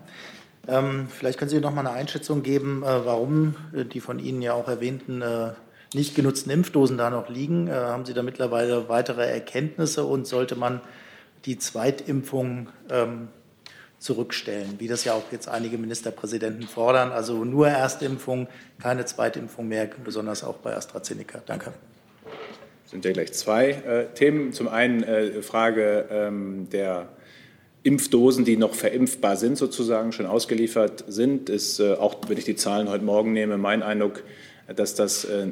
Ähm, vielleicht können Sie noch mal eine Einschätzung geben, äh, warum äh, die von Ihnen ja auch erwähnten äh, nicht genutzten Impfdosen da noch liegen. Äh, haben Sie da mittlerweile weitere Erkenntnisse und sollte man die Zweitimpfung ähm, zurückstellen, wie das ja auch jetzt einige Ministerpräsidenten fordern? Also nur Erstimpfung, keine Zweitimpfung mehr, besonders auch bei AstraZeneca. Danke sind ja gleich zwei äh, Themen. Zum einen äh, Frage ähm, der Impfdosen, die noch verimpfbar sind, sozusagen schon ausgeliefert sind, ist äh, auch, wenn ich die Zahlen heute Morgen nehme, mein Eindruck, dass das äh,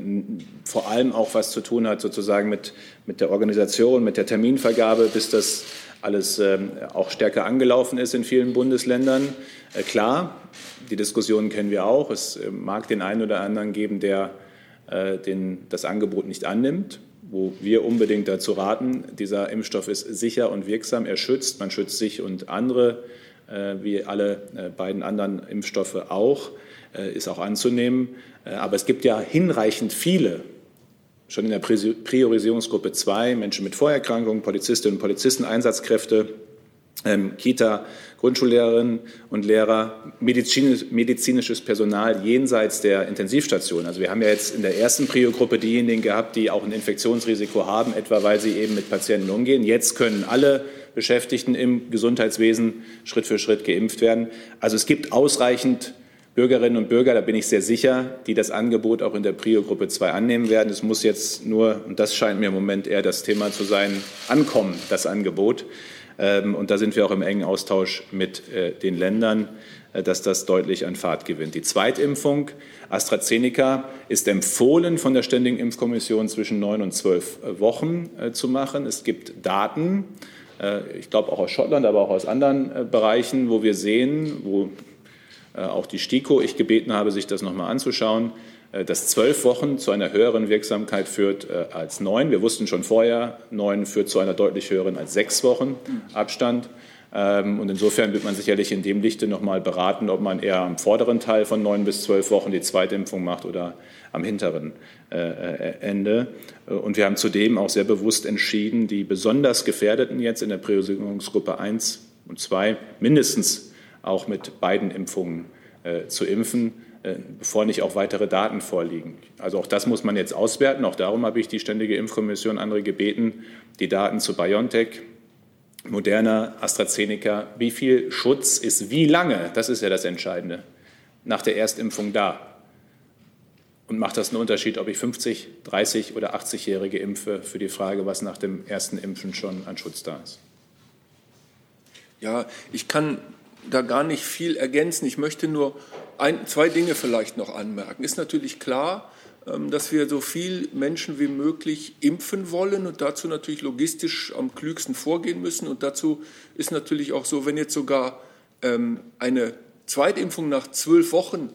vor allem auch was zu tun hat, sozusagen mit, mit der Organisation, mit der Terminvergabe, bis das alles ähm, auch stärker angelaufen ist in vielen Bundesländern. Äh, klar, die Diskussionen kennen wir auch. Es äh, mag den einen oder anderen geben, der den, das Angebot nicht annimmt wo wir unbedingt dazu raten, dieser Impfstoff ist sicher und wirksam, er schützt, man schützt sich und andere, äh, wie alle äh, beiden anderen Impfstoffe auch, äh, ist auch anzunehmen. Aber es gibt ja hinreichend viele, schon in der Priorisierungsgruppe 2, Menschen mit Vorerkrankungen, Polizistinnen und Polizisten, Einsatzkräfte, ähm, Kita, Grundschullehrerinnen und Lehrer, medizinisch, medizinisches Personal jenseits der Intensivstation. Also wir haben ja jetzt in der ersten Prio-Gruppe diejenigen gehabt, die auch ein Infektionsrisiko haben, etwa weil sie eben mit Patienten umgehen. Jetzt können alle Beschäftigten im Gesundheitswesen Schritt für Schritt geimpft werden. Also es gibt ausreichend Bürgerinnen und Bürger, da bin ich sehr sicher, die das Angebot auch in der Prio-Gruppe 2 annehmen werden. Es muss jetzt nur, und das scheint mir im Moment eher das Thema zu sein, ankommen, das Angebot. Ähm, und da sind wir auch im engen Austausch mit äh, den Ländern, äh, dass das deutlich an Fahrt gewinnt. Die Zweitimpfung AstraZeneca ist empfohlen von der Ständigen Impfkommission zwischen neun und zwölf äh, Wochen zu machen. Es gibt Daten, ich glaube auch aus Schottland, aber auch aus anderen Bereichen, wo wir sehen, wo auch die STIKO ich gebeten habe, sich das nochmal anzuschauen, äh, dass zwölf Wochen zu einer höheren Wirksamkeit führt äh, als neun. Wir wussten schon vorher, neun führt zu einer deutlich höheren als sechs Wochen Abstand. Ähm, und insofern wird man sicherlich in dem Lichte noch mal beraten, ob man eher am vorderen Teil von neun bis zwölf Wochen die Zweitimpfung macht oder am hinteren äh, Ende. Und wir haben zudem auch sehr bewusst entschieden, die besonders Gefährdeten jetzt in der Priorisierungsgruppe 1 und 2 mindestens auch mit beiden Impfungen zu impfen äh, bevor nicht auch weitere Daten vorliegen. Also auch das muss man jetzt auswerten. Auch darum habe ich die Ständige Impfkommission andere gebeten, die Daten zu BioNTech, Moderna, AstraZeneca, wie viel Schutz ist wie lange, das ist ja das Entscheidende, nach der Erstimpfung da. Und macht das einen Unterschied, ob ich 50, 30 oder 80-Jährige impfe, für die Frage, was nach dem ersten Impfen schon an Schutz da ist? Ja, ich kann da gar nicht viel ergänzen. Ich möchte nur ein, zwei Dinge vielleicht noch anmerken. Ist natürlich klar, dass wir so viel Menschen wie möglich impfen wollen und dazu natürlich logistisch am klügsten vorgehen müssen. Und dazu ist natürlich auch so, wenn jetzt sogar ähm, eine Zweitimpfung nach zwölf Wochen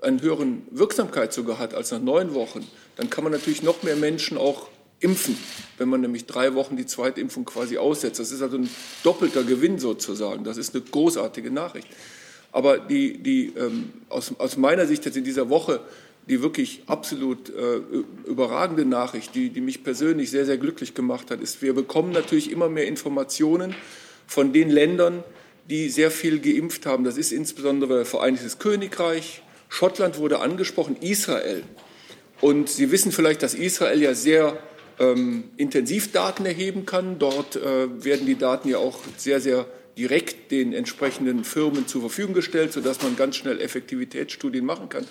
einen höheren Wirksamkeit sogar hat als nach neun Wochen, dann kann man natürlich noch mehr Menschen auch impfen, wenn man nämlich drei Wochen die Zweitimpfung quasi aussetzt. Das ist also ein doppelter Gewinn sozusagen. Das ist eine großartige Nachricht. Aber die, die ähm, aus, aus meiner Sicht jetzt in dieser Woche die wirklich absolut äh, überragende Nachricht, die, die mich persönlich sehr, sehr glücklich gemacht hat, ist, wir bekommen natürlich immer mehr Informationen von den Ländern, die sehr viel geimpft haben. Das ist insbesondere Vereinigtes Königreich, Schottland wurde angesprochen, Israel. Und Sie wissen vielleicht, dass Israel ja sehr ähm, Intensivdaten erheben kann. Dort äh, werden die Daten ja auch sehr, sehr direkt den entsprechenden Firmen zur Verfügung gestellt, sodass man ganz schnell Effektivitätsstudien machen kann.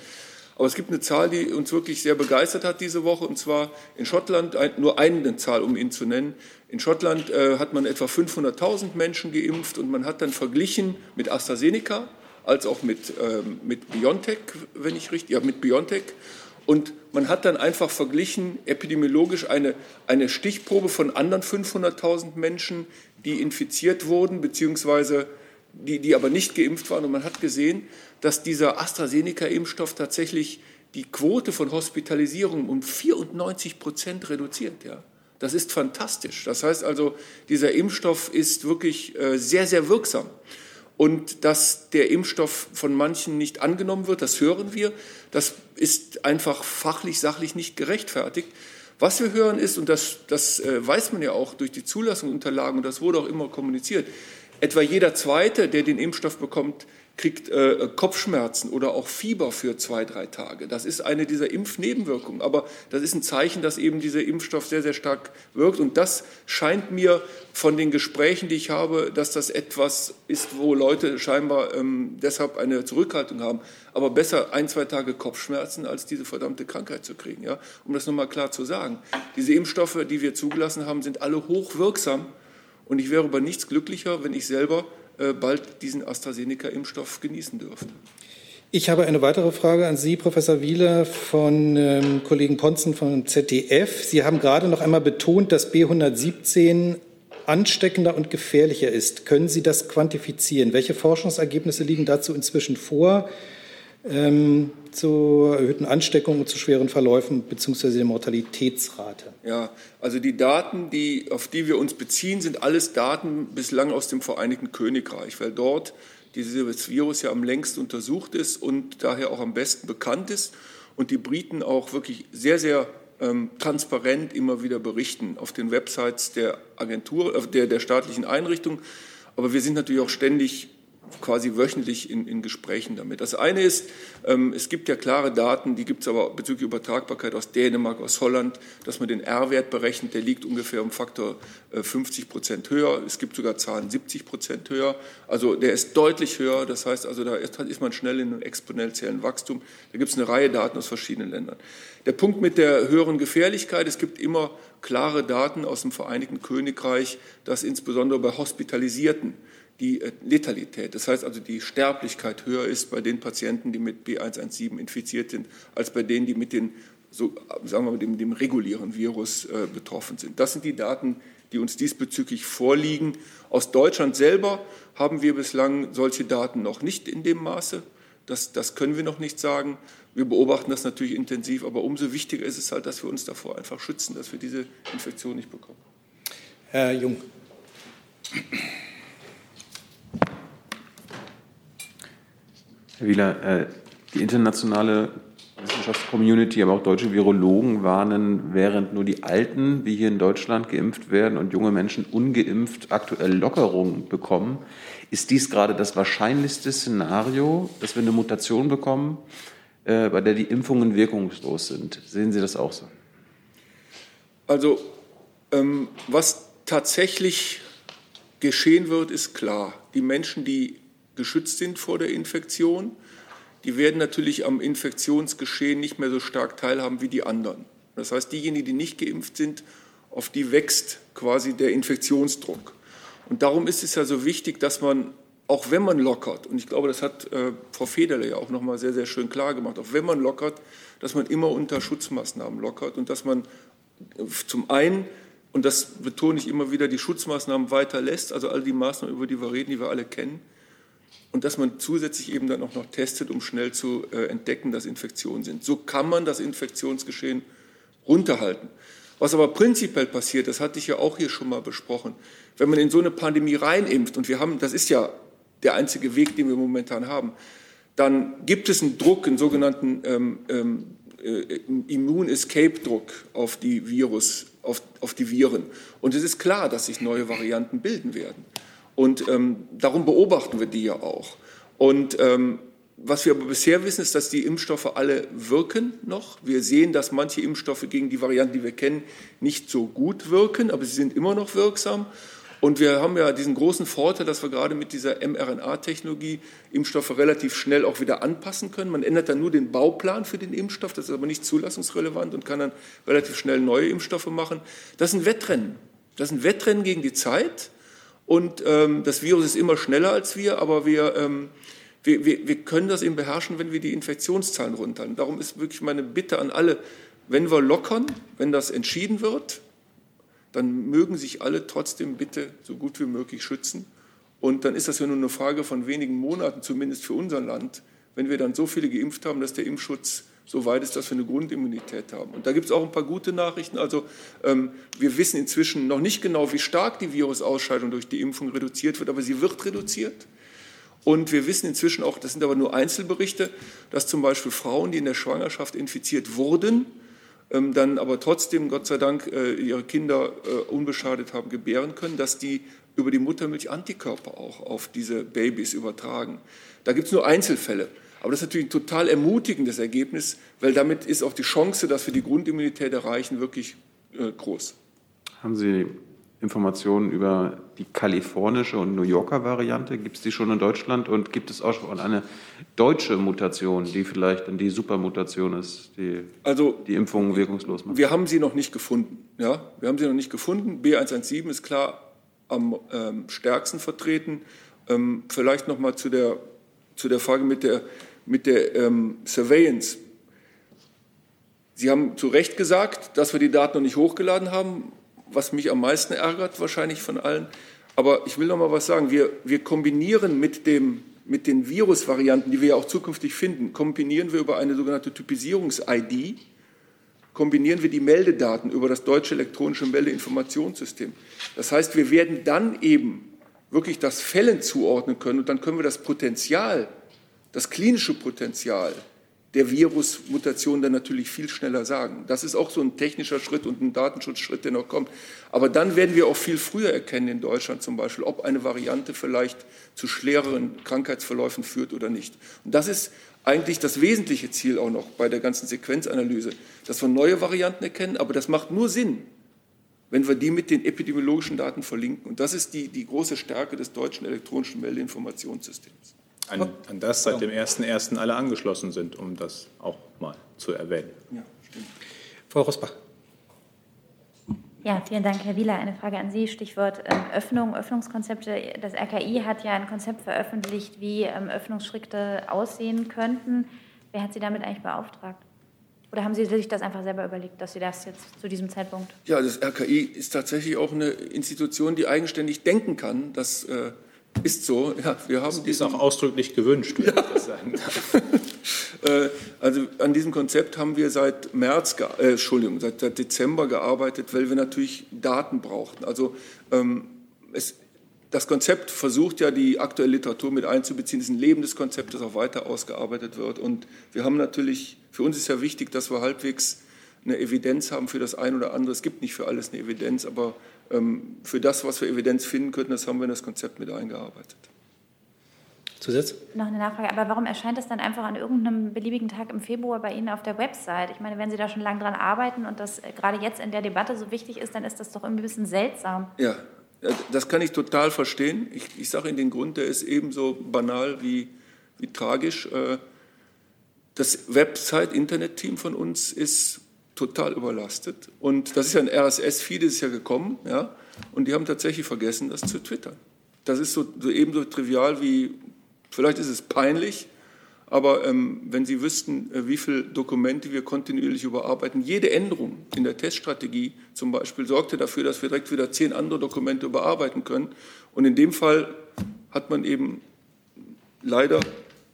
Aber es gibt eine Zahl, die uns wirklich sehr begeistert hat diese Woche, und zwar in Schottland, nur eine Zahl, um ihn zu nennen. In Schottland äh, hat man etwa 500.000 Menschen geimpft und man hat dann verglichen mit AstraZeneca als auch mit, ähm, mit BioNTech, wenn ich richtig, ja, mit BioNTech. Und man hat dann einfach verglichen, epidemiologisch eine, eine Stichprobe von anderen 500.000 Menschen, die infiziert wurden, beziehungsweise die, die aber nicht geimpft waren. Und man hat gesehen, dass dieser AstraZeneca-Impfstoff tatsächlich die Quote von Hospitalisierungen um 94 Prozent reduziert. Ja. Das ist fantastisch. Das heißt also, dieser Impfstoff ist wirklich äh, sehr, sehr wirksam. Und dass der Impfstoff von manchen nicht angenommen wird, das hören wir. Das ist einfach fachlich, sachlich nicht gerechtfertigt. Was wir hören ist, und das, das äh, weiß man ja auch durch die Zulassungsunterlagen, und das wurde auch immer kommuniziert, etwa jeder Zweite, der den Impfstoff bekommt, kriegt äh, Kopfschmerzen oder auch Fieber für zwei, drei Tage. Das ist eine dieser Impfnebenwirkungen. Aber das ist ein Zeichen, dass eben dieser Impfstoff sehr, sehr stark wirkt. Und das scheint mir von den Gesprächen, die ich habe, dass das etwas ist, wo Leute scheinbar ähm, deshalb eine Zurückhaltung haben. Aber besser ein, zwei Tage Kopfschmerzen, als diese verdammte Krankheit zu kriegen. Ja? Um das nochmal klar zu sagen. Diese Impfstoffe, die wir zugelassen haben, sind alle hochwirksam. Und ich wäre über nichts glücklicher, wenn ich selber äh, bald diesen AstraZeneca-Impfstoff genießen dürfte. Ich habe eine weitere Frage an Sie, Professor Wieler, von ähm, Kollegen Ponzen von ZDF. Sie haben gerade noch einmal betont, dass B117 ansteckender und gefährlicher ist. Können Sie das quantifizieren? Welche Forschungsergebnisse liegen dazu inzwischen vor? Ähm, zu erhöhten Ansteckungen zu schweren Verläufen bzw. der Mortalitätsrate? Ja, also die Daten, die, auf die wir uns beziehen, sind alles Daten bislang aus dem Vereinigten Königreich, weil dort dieses Virus ja am längsten untersucht ist und daher auch am besten bekannt ist und die Briten auch wirklich sehr, sehr ähm, transparent immer wieder berichten auf den Websites der Agentur, äh, der, der staatlichen Einrichtung. Aber wir sind natürlich auch ständig quasi wöchentlich in, in Gesprächen damit. Das eine ist, ähm, es gibt ja klare Daten, die gibt es aber bezüglich Übertragbarkeit aus Dänemark, aus Holland, dass man den R-Wert berechnet, der liegt ungefähr um Faktor äh, 50 Prozent höher. Es gibt sogar Zahlen 70 Prozent höher. Also der ist deutlich höher. Das heißt also, da ist, ist man schnell in einem exponentiellen Wachstum. Da gibt es eine Reihe Daten aus verschiedenen Ländern. Der Punkt mit der höheren Gefährlichkeit, es gibt immer klare Daten aus dem Vereinigten Königreich, dass insbesondere bei Hospitalisierten die äh, Letalität, das heißt also die Sterblichkeit höher ist bei den Patienten, die mit B117 infiziert sind, als bei denen, die mit den, so, sagen wir mal, dem, dem regulären Virus äh, betroffen sind. Das sind die Daten, die uns diesbezüglich vorliegen. Aus Deutschland selber haben wir bislang solche Daten noch nicht in dem Maße. Das, das können wir noch nicht sagen. Wir beobachten das natürlich intensiv, aber umso wichtiger ist es halt, dass wir uns davor einfach schützen, dass wir diese Infektion nicht bekommen. Herr Jung. Herr Wieler, äh, die internationale Wissenschaftscommunity, aber auch deutsche Virologen warnen, während nur die Alten, wie hier in Deutschland, geimpft werden und junge Menschen ungeimpft aktuell Lockerungen bekommen. Ist dies gerade das wahrscheinlichste Szenario, dass wir eine Mutation bekommen, äh, bei der die Impfungen wirkungslos sind? Sehen Sie das auch so? Also, ähm, was tatsächlich geschehen wird, ist klar. Die Menschen, die geschützt sind vor der Infektion. Die werden natürlich am Infektionsgeschehen nicht mehr so stark teilhaben wie die anderen. Das heißt, diejenigen, die nicht geimpft sind, auf die wächst quasi der Infektionsdruck. Und darum ist es ja so wichtig, dass man, auch wenn man lockert, und ich glaube, das hat äh, Frau Federle ja auch nochmal sehr, sehr schön klar gemacht, auch wenn man lockert, dass man immer unter Schutzmaßnahmen lockert und dass man zum einen, und das betone ich immer wieder, die Schutzmaßnahmen weiter lässt, also all die Maßnahmen, über die wir reden, die wir alle kennen, und dass man zusätzlich eben dann auch noch testet, um schnell zu äh, entdecken, dass Infektionen sind. So kann man das Infektionsgeschehen runterhalten. Was aber prinzipiell passiert, das hatte ich ja auch hier schon mal besprochen, wenn man in so eine Pandemie reinimpft, und wir haben, das ist ja der einzige Weg, den wir momentan haben, dann gibt es einen Druck, einen sogenannten ähm, ähm, äh, Immun-Escape-Druck auf die Virus, auf, auf die Viren. Und es ist klar, dass sich neue Varianten bilden werden. Und ähm, darum beobachten wir die ja auch. Und ähm, was wir aber bisher wissen, ist, dass die Impfstoffe alle wirken noch. Wir sehen, dass manche Impfstoffe gegen die Varianten, die wir kennen, nicht so gut wirken, aber sie sind immer noch wirksam. Und wir haben ja diesen großen Vorteil, dass wir gerade mit dieser mRNA-Technologie Impfstoffe relativ schnell auch wieder anpassen können. Man ändert dann nur den Bauplan für den Impfstoff, das ist aber nicht zulassungsrelevant und kann dann relativ schnell neue Impfstoffe machen. Das ist ein Wettrennen. Das ist ein Wettrennen gegen die Zeit. Und ähm, das Virus ist immer schneller als wir, aber wir, ähm, wir, wir, wir können das eben beherrschen, wenn wir die Infektionszahlen runterhalten. Darum ist wirklich meine Bitte an alle, wenn wir lockern, wenn das entschieden wird, dann mögen sich alle trotzdem bitte so gut wie möglich schützen Und dann ist das ja nur eine Frage von wenigen Monaten, zumindest für unser Land, wenn wir dann so viele geimpft haben, dass der Impfschutz so weit ist, dass wir eine Grundimmunität haben. Und da gibt es auch ein paar gute Nachrichten. Also ähm, wir wissen inzwischen noch nicht genau, wie stark die Virusausscheidung durch die Impfung reduziert wird, aber sie wird reduziert. Und wir wissen inzwischen auch, das sind aber nur Einzelberichte, dass zum Beispiel Frauen, die in der Schwangerschaft infiziert wurden, ähm, dann aber trotzdem, Gott sei Dank, äh, ihre Kinder äh, unbeschadet haben gebären können, dass die über die Muttermilch Antikörper auch auf diese Babys übertragen. Da gibt es nur Einzelfälle. Aber das ist natürlich ein total ermutigendes Ergebnis, weil damit ist auch die Chance, dass wir die Grundimmunität erreichen, wirklich äh, groß. Haben Sie Informationen über die kalifornische und New Yorker Variante? Gibt es die schon in Deutschland? Und gibt es auch schon eine deutsche Mutation, die vielleicht dann die Supermutation ist, die also, die Impfungen wirkungslos macht? Wir haben sie noch nicht gefunden. Ja? Wir haben sie noch nicht gefunden. B117 ist klar am ähm, stärksten vertreten. Ähm, vielleicht noch mal zu der, zu der Frage mit der, mit der ähm, Surveillance. Sie haben zu Recht gesagt, dass wir die Daten noch nicht hochgeladen haben was mich am meisten ärgert, wahrscheinlich von allen. Aber ich will noch mal was sagen. Wir, wir kombinieren mit, dem, mit den Virusvarianten, die wir ja auch zukünftig finden, kombinieren wir über eine sogenannte Typisierungs-ID, kombinieren wir die Meldedaten über das deutsche elektronische Meldeinformationssystem. Das heißt, wir werden dann eben wirklich das Fällen zuordnen können und dann können wir das Potenzial, das klinische Potenzial der Virusmutation dann natürlich viel schneller sagen. Das ist auch so ein technischer Schritt und ein Datenschutzschritt, der noch kommt. Aber dann werden wir auch viel früher erkennen in Deutschland zum Beispiel, ob eine Variante vielleicht zu schwereren Krankheitsverläufen führt oder nicht. Und das ist eigentlich das wesentliche Ziel auch noch bei der ganzen Sequenzanalyse, dass wir neue Varianten erkennen. Aber das macht nur Sinn, wenn wir die mit den epidemiologischen Daten verlinken. Und das ist die, die große Stärke des deutschen elektronischen Meldeinformationssystems an, an das seit dem 1.1. alle angeschlossen sind, um das auch mal zu erwähnen. Ja, Frau Rosbach. Ja, vielen Dank, Herr Wieler. Eine Frage an Sie, Stichwort ähm, Öffnung, Öffnungskonzepte. Das RKI hat ja ein Konzept veröffentlicht, wie ähm, Öffnungsschritte aussehen könnten. Wer hat Sie damit eigentlich beauftragt? Oder haben Sie sich das einfach selber überlegt, dass Sie das jetzt zu diesem Zeitpunkt? Ja, das RKI ist tatsächlich auch eine Institution, die eigenständig denken kann. Das äh, ist so, ja, wir haben das ist auch ausdrücklich gewünscht, wenn ja. ich das sagen darf. Äh, also an diesem Konzept haben wir seit März, äh, Entschuldigung, seit, seit, Dezember gearbeitet, weil wir natürlich Daten brauchten. Also ähm, es, das Konzept versucht ja die aktuelle Literatur mit einzubeziehen. Es ist ein lebendes Konzept, das auch weiter ausgearbeitet wird. Und wir haben natürlich, für uns ist ja wichtig, dass wir halbwegs eine Evidenz haben für das eine oder andere. Es gibt nicht für alles eine Evidenz, aber für das, was wir Evidenz finden könnten, das haben wir in das Konzept mit eingearbeitet. Zusatz? Noch eine Nachfrage, aber warum erscheint das dann einfach an irgendeinem beliebigen Tag im Februar bei Ihnen auf der Website? Ich meine, wenn Sie da schon lange dran arbeiten und das äh, gerade jetzt in der Debatte so wichtig ist, dann ist das doch irgendwie ein bisschen seltsam. Ja, das kann ich total verstehen. Ich, ich sage Ihnen den Grund, der ist ebenso banal wie, wie tragisch. Äh, das Website-Internet-Team von uns ist total überlastet. Und das ist ja ein RSS-Feed, ist ja gekommen, ja, und die haben tatsächlich vergessen, das zu twittern. Das ist so, so ebenso trivial wie, vielleicht ist es peinlich, aber ähm, wenn Sie wüssten, äh, wie viele Dokumente wir kontinuierlich überarbeiten, jede Änderung in der Teststrategie zum Beispiel sorgte dafür, dass wir direkt wieder zehn andere Dokumente überarbeiten können. Und in dem Fall hat man eben leider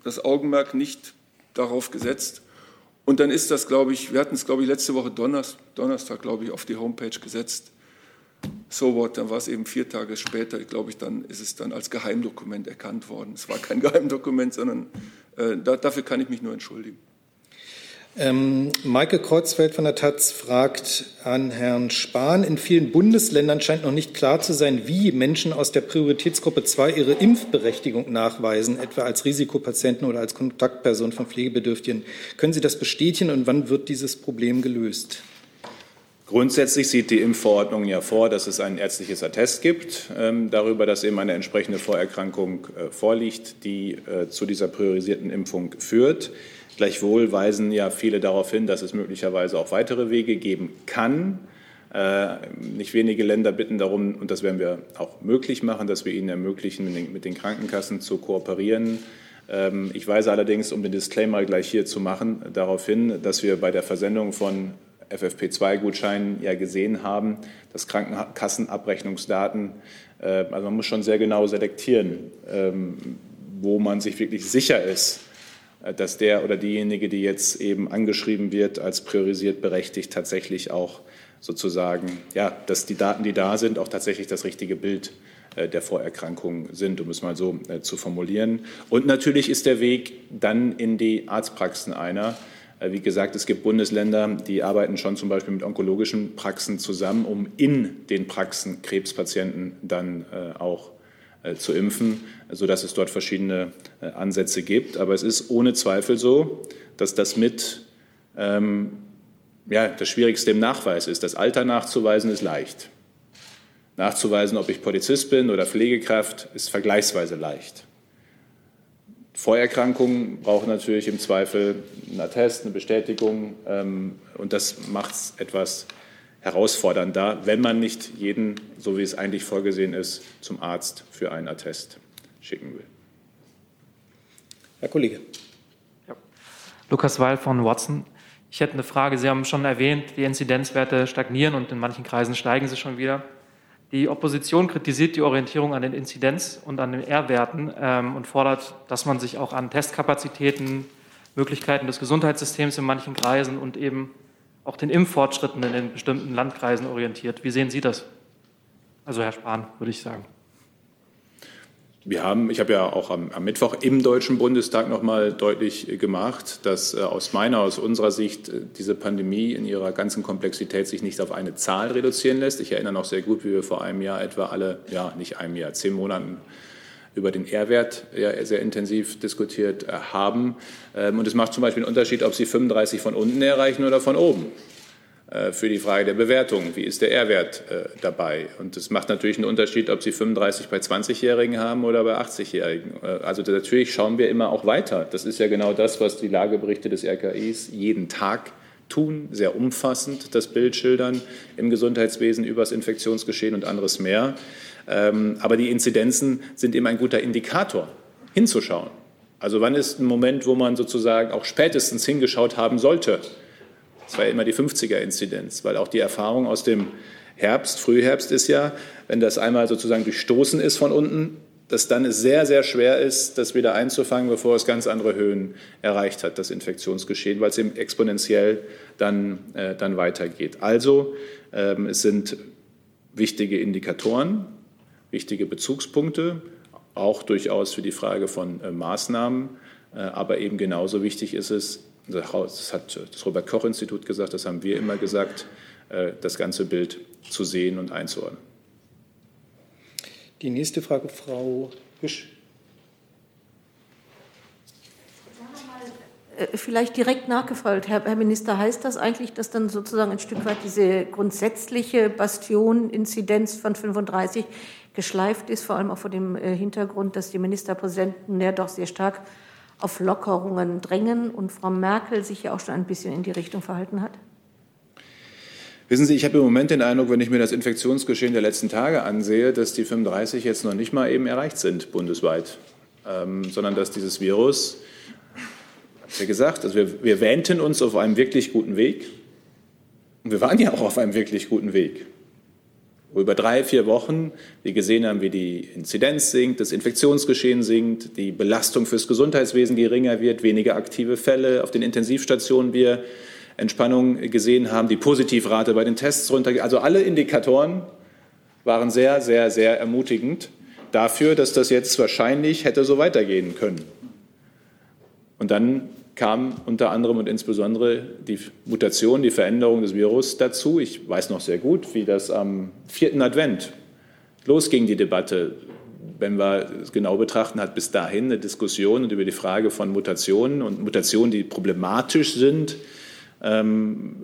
das Augenmerk nicht darauf gesetzt, und dann ist das, glaube ich, wir hatten es, glaube ich, letzte Woche Donnerstag, glaube ich, auf die Homepage gesetzt. So what, dann war es eben vier Tage später, glaube ich, dann ist es dann als Geheimdokument erkannt worden. Es war kein Geheimdokument, sondern äh, da, dafür kann ich mich nur entschuldigen. Ähm, Maike Kreuzfeld von der Taz fragt an Herrn Spahn. In vielen Bundesländern scheint noch nicht klar zu sein, wie Menschen aus der Prioritätsgruppe 2 ihre Impfberechtigung nachweisen, etwa als Risikopatienten oder als Kontaktperson von Pflegebedürftigen. Können Sie das bestätigen und wann wird dieses Problem gelöst? Grundsätzlich sieht die Impfverordnung ja vor, dass es ein ärztliches Attest gibt ähm, darüber, dass eben eine entsprechende Vorerkrankung äh, vorliegt, die äh, zu dieser priorisierten Impfung führt. Gleichwohl weisen ja viele darauf hin, dass es möglicherweise auch weitere Wege geben kann. Äh, nicht wenige Länder bitten darum, und das werden wir auch möglich machen, dass wir ihnen ermöglichen, mit den, Krankenkassen zu kooperieren. Ähm, ich weise allerdings, um den Disclaimer gleich hier zu machen, darauf hin, dass wir bei der Versendung von FFP2-Gutscheinen ja gesehen haben, dass Krankenkassenabrechnungsdaten, äh, also man muss schon sehr genau selektieren, ähm, wo man sich wirklich sicher ist, dass der oder diejenige, die jetzt eben angeschrieben wird, als priorisiert berechtigt, tatsächlich auch sozusagen, ja, dass die Daten, die da sind, auch tatsächlich das richtige Bild äh, der Vorerkrankung sind, um es mal so äh, zu formulieren. Und natürlich ist der Weg dann in die Arztpraxen einer. Äh, wie gesagt, es gibt Bundesländer, die arbeiten schon zum Beispiel mit onkologischen Praxen zusammen, um in den Praxen Krebspatienten dann auch zu impfen, sodass es dort verschiedene Ansätze gibt. Aber es ist ohne Zweifel so, dass das mit ähm, ja, das Schwierigste im Nachweis ist. Das Alter nachzuweisen ist leicht. Nachzuweisen, ob ich Polizist bin oder Pflegekraft, ist vergleichsweise leicht. Vorerkrankungen brauchen natürlich im Zweifel einen Attest, eine Bestätigung. Ähm, und das macht es etwas herausfordernder, wenn man nicht jeden, so wie es eigentlich vorgesehen ist, zum Arzt für einen Attest schicken will. Herr Kollege. Ja. Lukas Weil von Watson. Ich hätte eine Frage. Sie haben schon erwähnt, die Inzidenzwerte stagnieren und in manchen Kreisen steigen sie schon wieder. Die Opposition kritisiert die Orientierung an den Inzidenz- und an den R-Werten ähm, und fordert, dass man sich auch an Testkapazitäten, Möglichkeiten des Gesundheitssystems in manchen Kreisen und eben auch den Impffortschritten in den bestimmten Landkreisen orientiert. Wie sehen Sie das? Also Herr Spahn, würde ich sagen. Wir haben, ich habe ja auch am, am Mittwoch im Deutschen Bundestag noch mal deutlich gemacht, dass äh, aus meiner, aus unserer Sicht äh, diese Pandemie in ihrer ganzen Komplexität sich nicht auf eine Zahl reduzieren lässt. Ich erinnere noch sehr gut, wie wir vor einem Jahr etwa alle, ja nicht einem Jahr, zehn Monaten über den R-Wert ja, sehr intensiv diskutiert äh, haben. Ähm, und es macht zum Beispiel einen Unterschied, ob Sie 35 von unten erreichen oder von oben. Äh, für die Frage der Bewertung. Wie ist der R-Wert äh, dabei? Und es macht natürlich einen Unterschied, ob Sie 35 bei 20-Jährigen haben oder bei 80-Jährigen. Äh, also natürlich schauen wir immer auch weiter. Das ist ja genau das, was die Lageberichte des RKIs jeden Tag tun, sehr umfassend das Bild schildern im Gesundheitswesen über das Infektionsgeschehen und anderes mehr. Ähm, aber die Inzidenzen sind eben ein guter Indikator, hinzuschauen. Also wann ist ein Moment, wo man sozusagen auch spätestens hingeschaut haben sollte? Das war ja immer die 50er-Inzidenz, weil auch die Erfahrung aus dem Herbst, Frühherbst ist ja, wenn das einmal sozusagen durchstoßen ist von unten, dass dann es sehr, sehr schwer ist, das wieder einzufangen, bevor es ganz andere Höhen erreicht hat, das Infektionsgeschehen, weil es eben exponentiell dann, äh, dann weitergeht. Also ähm, es sind wichtige Indikatoren, wichtige Bezugspunkte, auch durchaus für die Frage von äh, Maßnahmen. Äh, aber eben genauso wichtig ist es, das hat das Robert Koch Institut gesagt, das haben wir immer gesagt, äh, das ganze Bild zu sehen und einzuordnen. Die nächste Frage, Frau Hüsch. Äh, vielleicht direkt nachgefragt, Herr, Minister, heißt das eigentlich, dass dann sozusagen ein Stück weit diese grundsätzliche Bastion-Inzidenz von 35 geschleift ist, vor allem auch vor dem äh, Hintergrund, dass die Ministerpräsidenten ja doch sehr stark auf Lockerungen drängen und Frau Merkel sich ja auch schon ein bisschen in die Richtung verhalten hat? Wissen Sie, ich habe im Moment den Eindruck, wenn ich mir das Infektionsgeschehen der letzten Tage ansehe, dass die 35 jetzt noch nicht mal eben erreicht sind bundesweit, ähm, sondern dass dieses Virus, wie gesagt, also wir, wir wähnten uns auf einem wirklich guten Weg. Und wir waren ja auch auf einem wirklich guten Weg wo über drei, vier Wochen wir gesehen haben, wie die Inzidenz sinkt, das Infektionsgeschehen sinkt, die Belastung fürs Gesundheitswesen geringer wird, weniger aktive Fälle auf den Intensivstationen wir Entspannung gesehen haben, die Positivrate bei den Tests runtergeht. Also alle Indikatoren waren sehr, sehr, sehr ermutigend dafür, dass das jetzt wahrscheinlich hätte so weitergehen können. Und dann kam unter anderem und insbesondere die Mutation, die Veränderung des Virus dazu. Ich weiß noch sehr gut, wie das am vierten Advent losging, die Debatte. Wenn wir es genau betrachten, hat bis dahin eine Diskussion über die Frage von Mutationen und Mutationen, die problematisch sind, ähm,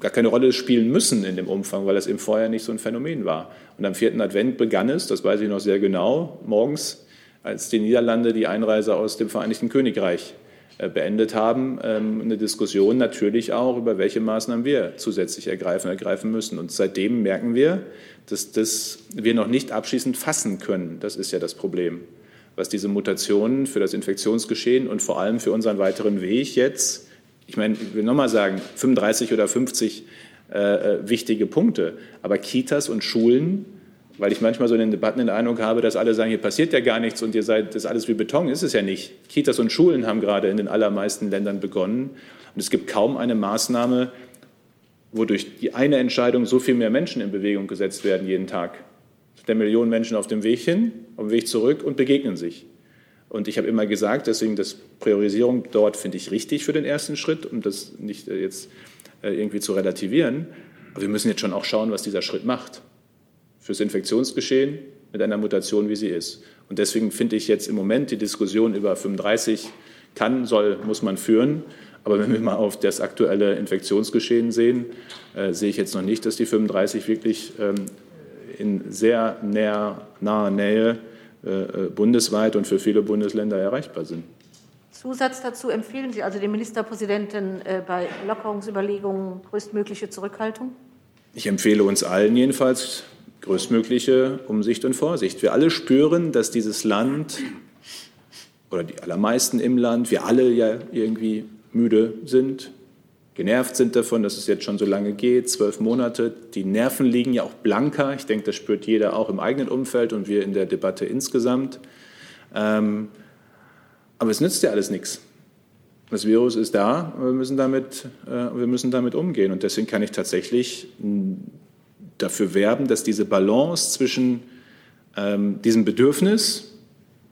gar keine Rolle spielen müssen in dem Umfang, weil das eben vorher nicht so ein Phänomen war. Und am vierten Advent begann es, das weiß ich noch sehr genau, morgens, als die Niederlande die Einreise aus dem Vereinigten Königreich äh, beendet haben, ähm, eine Diskussion natürlich auch, über welche Maßnahmen wir zusätzlich ergreifen, ergreifen müssen. Und seitdem merken wir, dass das wir noch nicht abschließend fassen können. Das ist ja das Problem, was diese Mutationen für das Infektionsgeschehen und vor allem für unseren weiteren Weg jetzt Ich meine, ich will nochmal sagen, 35 oder 50 äh, äh, wichtige Punkte. Aber Kitas und Schulen, weil ich manchmal so in den Debatten den Eindruck habe, dass alle sagen, hier passiert ja gar nichts und ihr seid, das ist alles wie Beton, ist es ja nicht. Kitas und Schulen haben gerade in den allermeisten Ländern begonnen. Und es gibt kaum eine Maßnahme, wodurch die eine Entscheidung so viel mehr Menschen in Bewegung gesetzt werden jeden Tag. Der Millionen Menschen auf dem Weg hin, auf dem Weg zurück und begegnen sich. Und ich habe immer gesagt, deswegen das Priorisierung dort finde ich richtig für den ersten Schritt, um das nicht äh, jetzt äh, irgendwie zu relativieren. Aber wir müssen jetzt schon auch schauen, was dieser Schritt macht fürs Infektionsgeschehen mit einer Mutation, wie sie ist. Und deswegen finde ich jetzt im Moment die Diskussion über 35 kann, soll, muss man führen. Aber wenn wir mal auf das aktuelle Infektionsgeschehen sehen, äh, sehe ich jetzt noch nicht, dass die 35 wirklich ähm, in sehr näher, naher Nähe äh, äh, bundesweit und für viele Bundesländer erreichbar sind. Zusatz dazu empfehlen Sie also dem Ministerpräsidenten äh, bei Lockerungsüberlegungen größtmögliche Zurückhaltung? Ich empfehle uns allen jedenfalls größtmögliche Umsicht und Vorsicht. Wir alle spüren, dass dieses Land oder die allermeisten im Land, wir alle ja irgendwie müde sind, genervt sind davon, dass es jetzt schon so lange geht, zwölf Monate. Die Nerven liegen ja auch blanker. Ich denke, das spürt jeder auch im eigenen Umfeld und wir in der Debatte insgesamt. Ähm, aber es nützt ja alles nichts. Das Virus ist da, wir müssen damit, äh, wir müssen damit umgehen. Und deswegen kann ich tatsächlich dafür werben, dass diese Balance zwischen ähm, diesem Bedürfnis,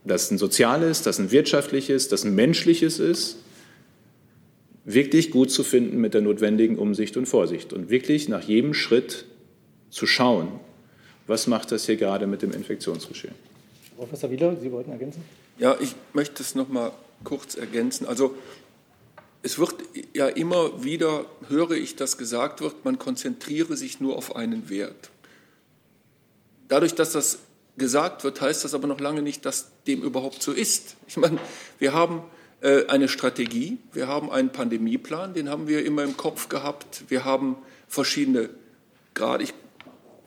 das ein soziales, das ein wirtschaftliches, das ein menschliches ist, wirklich gut zu finden mit der notwendigen Umsicht und Vorsicht und wirklich nach jedem Schritt zu schauen, was macht das hier gerade mit dem Infektionsgeschehen. Professor Wieler, Sie wollten ergänzen? Ja, ich möchte es noch mal kurz ergänzen. Also es wird ja immer wieder, höre ich, dass gesagt wird, man konzentriere sich nur auf einen Wert. Dadurch, dass das gesagt wird, heißt das aber noch lange nicht, dass dem überhaupt so ist. Ich meine, wir haben eine Strategie. Wir haben einen Pandemieplan, den haben wir immer im Kopf gehabt. Wir haben verschiedene Grade. Ich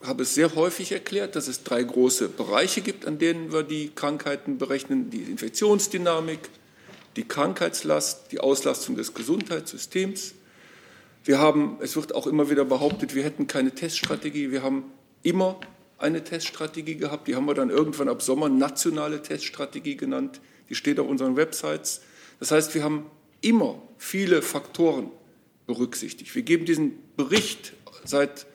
habe es sehr häufig erklärt, dass es drei große Bereiche gibt, an denen wir die Krankheiten berechnen. Die Infektionsdynamik, die Krankheitslast, die Auslastung des Gesundheitssystems. Wir haben, es wird auch immer wieder behauptet, wir hätten keine Teststrategie. Wir haben immer eine Teststrategie gehabt. Die haben wir dann irgendwann ab Sommer nationale Teststrategie genannt. Die steht auf unseren Websites. Das heißt, wir haben immer viele Faktoren berücksichtigt. Wir geben diesen Bericht seit,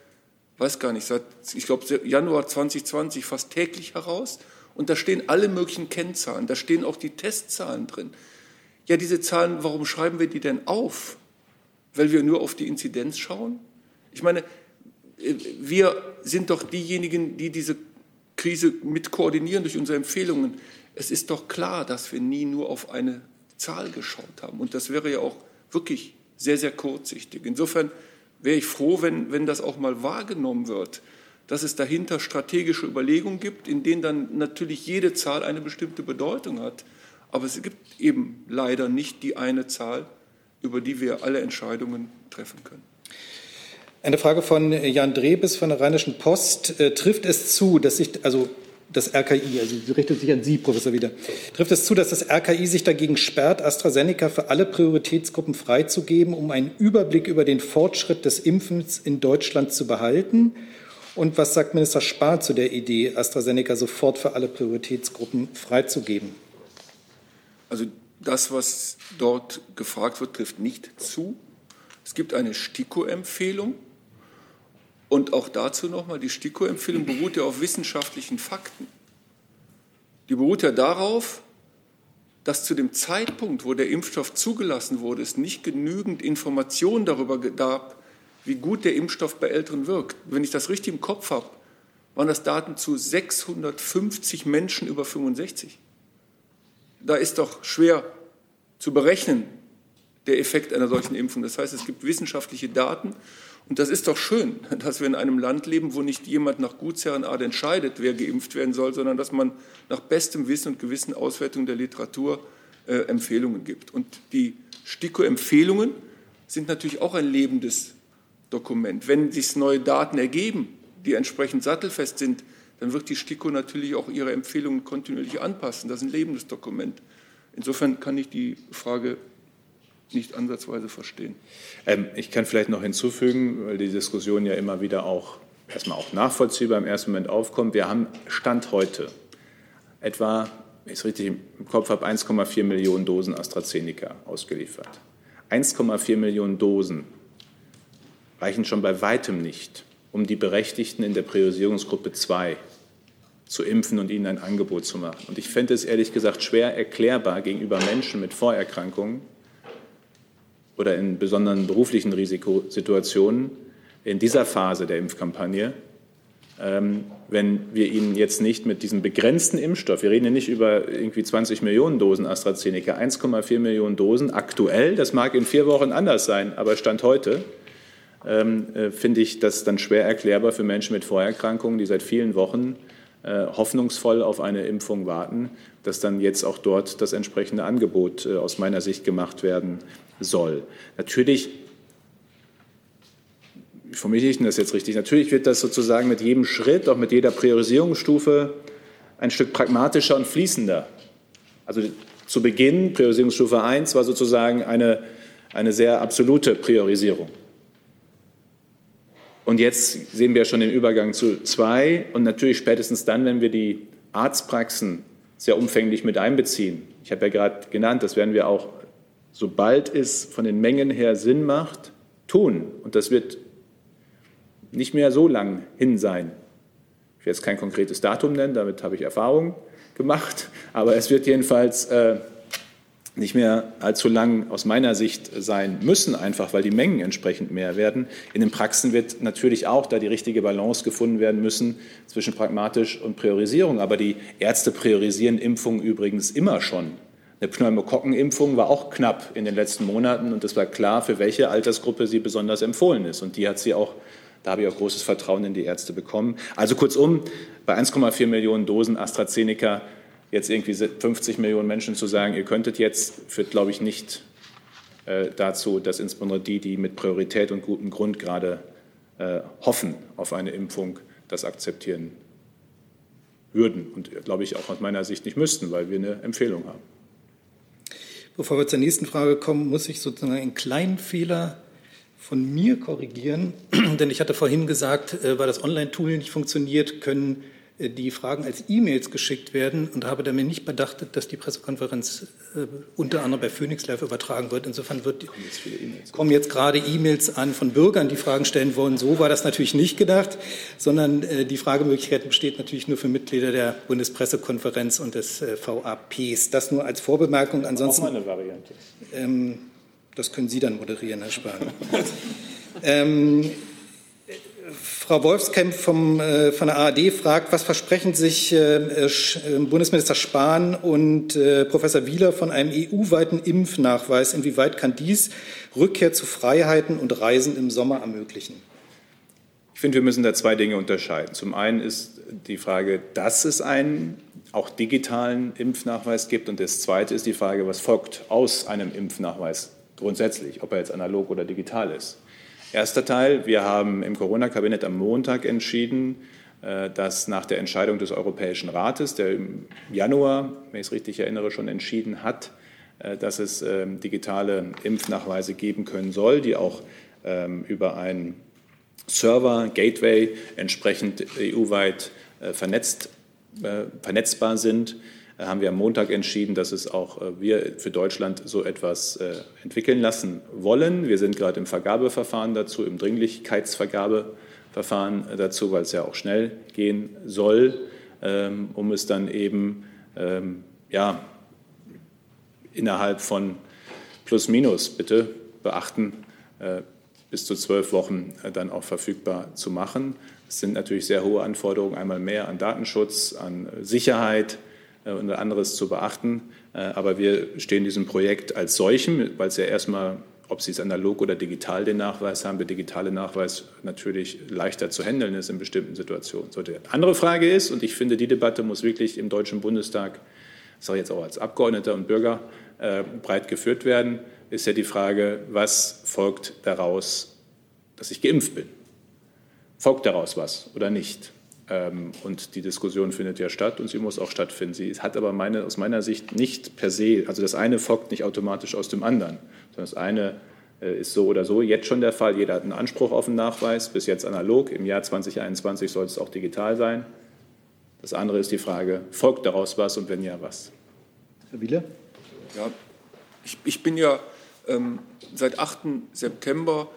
weiß gar nicht, seit, ich glaube, Januar 2020 fast täglich heraus. Und da stehen alle möglichen Kennzahlen, da stehen auch die Testzahlen drin. Ja, diese Zahlen, warum schreiben wir die denn auf? Weil wir nur auf die Inzidenz schauen? Ich meine, wir sind doch diejenigen, die diese Krise mit koordinieren durch unsere Empfehlungen. Es ist doch klar, dass wir nie nur auf eine Zahl geschaut haben. Und das wäre ja auch wirklich sehr, sehr kurzsichtig. Insofern wäre ich froh, wenn, wenn das auch mal wahrgenommen wird, dass es dahinter strategische Überlegungen gibt, in denen dann natürlich jede Zahl eine bestimmte Bedeutung hat. Aber es gibt eben leider nicht die eine Zahl, über die wir alle Entscheidungen treffen können. Eine Frage von Jan Drebes von der Rheinischen Post. Äh, trifft es zu, dass sich, also das RKI, also sie richtet sich an Sie, Professor Wieder, trifft es zu, dass das RKI sich dagegen sperrt, AstraZeneca für alle Prioritätsgruppen freizugeben, um einen Überblick über den Fortschritt des Impfens in Deutschland zu behalten? Und was sagt Minister Spahn zu der Idee, AstraZeneca sofort für alle Prioritätsgruppen freizugeben? Also das, was dort gefragt wird, trifft nicht zu. Es gibt eine STIKO-Empfehlung und auch dazu nochmal, die STIKO-Empfehlung beruht ja auf wissenschaftlichen Fakten. Die beruht ja darauf, dass zu dem Zeitpunkt, wo der Impfstoff zugelassen wurde, es nicht genügend Informationen darüber gab, wie gut der Impfstoff bei Älteren wirkt. Wenn ich das richtig im Kopf habe, waren das Daten zu 650 Menschen über 65. Da ist doch schwer zu berechnen, der Effekt einer solchen Impfung. Das heißt, es gibt wissenschaftliche Daten und das ist doch schön, dass wir in einem Land leben, wo nicht jemand nach Gutsherrenart entscheidet, wer geimpft werden soll, sondern dass man nach bestem Wissen und Gewissen Auswertung der Literatur äh, Empfehlungen gibt. Und die STIKO-Empfehlungen sind natürlich auch ein lebendes Dokument. Wenn sich neue Daten ergeben, die entsprechend sattelfest sind, dann wird die STIKO natürlich auch ihre Empfehlungen kontinuierlich anpassen. Das ist ein lebendes Dokument. Insofern kann ich die Frage nicht ansatzweise verstehen. Ähm, ich kann vielleicht noch hinzufügen, weil die Diskussion ja immer wieder auch erstmal auch nachvollziehbar im ersten Moment aufkommt. Wir haben Stand heute etwa, wenn ich es richtig im Kopf habe, 1,4 Millionen Dosen AstraZeneca ausgeliefert. 1,4 Millionen Dosen reichen schon bei weitem nicht, um die Berechtigten in der Priorisierungsgruppe 2 zu impfen und ihnen ein Angebot zu machen. Und ich fände es ehrlich gesagt schwer erklärbar gegenüber Menschen mit Vorerkrankungen oder in besonderen beruflichen Risikosituationen in dieser Phase der Impfkampagne, ähm, wenn wir ihnen jetzt nicht mit diesem begrenzten Impfstoff, wir reden ja nicht über irgendwie 20 Millionen Dosen AstraZeneca, 1,4 Millionen Dosen aktuell, das mag in vier Wochen anders sein, aber Stand heute, ähm, äh, finde ich das dann schwer erklärbar für Menschen mit Vorerkrankungen, die seit vielen Wochen äh, hoffnungsvoll auf eine Impfung warten, dass dann jetzt auch dort das entsprechende Angebot äh, aus meiner Sicht gemacht werden soll. Natürlich, formuliere ich das jetzt richtig? Natürlich wird das sozusagen mit jedem Schritt, auch mit jeder Priorisierungsstufe ein Stück pragmatischer und fließender. Also zu Beginn, Priorisierungsstufe 1 war sozusagen eine, eine sehr absolute Priorisierung. Und jetzt sehen wir schon den Übergang zu zwei und natürlich spätestens dann, wenn wir die Arztpraxen sehr umfänglich mit einbeziehen. Ich habe ja gerade genannt, das werden wir auch, sobald es von den Mengen her Sinn macht, tun. Und das wird nicht mehr so lang hin sein. Ich will jetzt kein konkretes Datum nennen, damit habe ich Erfahrung gemacht, aber es wird jedenfalls äh, nicht mehr allzu lang aus meiner Sicht sein müssen, einfach weil die Mengen entsprechend mehr werden. In den Praxen wird natürlich auch da die richtige Balance gefunden werden müssen zwischen pragmatisch und Priorisierung. Aber die Ärzte priorisieren Impfungen übrigens immer schon. Eine Pneumokokkenimpfung war auch knapp in den letzten Monaten und es war klar, für welche Altersgruppe sie besonders empfohlen ist. Und die hat sie auch, da habe ich auch großes Vertrauen in die Ärzte bekommen. Also kurzum, bei 1,4 Millionen Dosen AstraZeneca jetzt irgendwie 50 Millionen Menschen zu sagen, ihr könntet jetzt, führt, glaube ich, nicht äh, dazu, dass insbesondere die, die mit Priorität und gutem Grund gerade äh, hoffen auf eine Impfung, das akzeptieren würden und, glaube ich, auch aus meiner Sicht nicht müssten, weil wir eine Empfehlung haben. Bevor wir zur nächsten Frage kommen, muss ich sozusagen einen kleinen Fehler von mir korrigieren, denn ich hatte vorhin gesagt, äh, weil das Online-Tool nicht funktioniert, können die Fragen als E-Mails geschickt werden und habe damit nicht bedacht, dass die Pressekonferenz äh, unter anderem bei Phoenix Live übertragen wird. Insofern wird, kommen, jetzt e kommen jetzt gerade E-Mails an von Bürgern, die Fragen stellen wollen. So war das natürlich nicht gedacht, sondern äh, die Fragemöglichkeit besteht natürlich nur für Mitglieder der Bundespressekonferenz und des äh, VAPs. Das nur als Vorbemerkung. Ansonsten, auch mal eine Variante. Ähm, das können Sie dann moderieren, Herr Spahn. ähm, Frau Wolfskamp vom, äh, von der ARD fragt, was versprechen sich äh, äh, Bundesminister Spahn und äh, Professor Wieler von einem EU-weiten Impfnachweis? Inwieweit kann dies Rückkehr zu Freiheiten und Reisen im Sommer ermöglichen? Ich finde, wir müssen da zwei Dinge unterscheiden. Zum einen ist die Frage, dass es einen auch digitalen Impfnachweis gibt. Und das Zweite ist die Frage, was folgt aus einem Impfnachweis grundsätzlich, ob er jetzt analog oder digital ist. Erster Teil. Wir haben im Corona-Kabinett am Montag entschieden, äh, dass nach der Entscheidung des Europäischen Rates, der im Januar, wenn ich es richtig erinnere, schon entschieden hat, äh, dass es ähm, digitale Impfnachweise geben können soll, die auch ähm, über einen Server, Gateway entsprechend EU-weit äh, vernetzt, vernetzbar sind haben wir am Montag entschieden, dass es auch äh, wir für Deutschland so etwas äh, entwickeln lassen wollen. Wir sind gerade im Vergabeverfahren dazu, im Dringlichkeitsvergabeverfahren dazu, weil es ja auch schnell gehen soll, ähm, um es dann eben ähm, ja, innerhalb von plus minus bitte beachten, äh, bis zu zwölf Wochen dann auch verfügbar zu machen. Es sind natürlich sehr hohe Anforderungen, einmal mehr an Datenschutz, an Sicherheit, äh, und anderes zu beachten. Äh, aber wir stehen diesem Projekt als solchem, weil es ja erstmal, ob Sie es analog oder digital den Nachweis haben, der digitale Nachweis natürlich leichter zu handeln ist in bestimmten Situationen. So, die andere Frage ist, und ich finde, die Debatte muss wirklich im Deutschen Bundestag, das sage ich jetzt auch als Abgeordneter und Bürger, äh, breit geführt werden, ist ja die Frage, was folgt daraus, dass ich geimpft bin? Folgt daraus was oder nicht? Ähm, und die Diskussion findet ja statt und sie muss auch stattfinden. Sie hat aber meine, aus meiner Sicht nicht per se, also das eine folgt nicht automatisch aus dem anderen, sondern das eine äh, ist so oder so jetzt schon der Fall. Jeder hat einen Anspruch auf einen Nachweis, bis jetzt analog. Im Jahr 2021 soll es auch digital sein. Das andere ist die Frage, folgt daraus was und wenn ja, was? Herr Wieler? Ja, ich, ich bin ja ähm, seit 8. September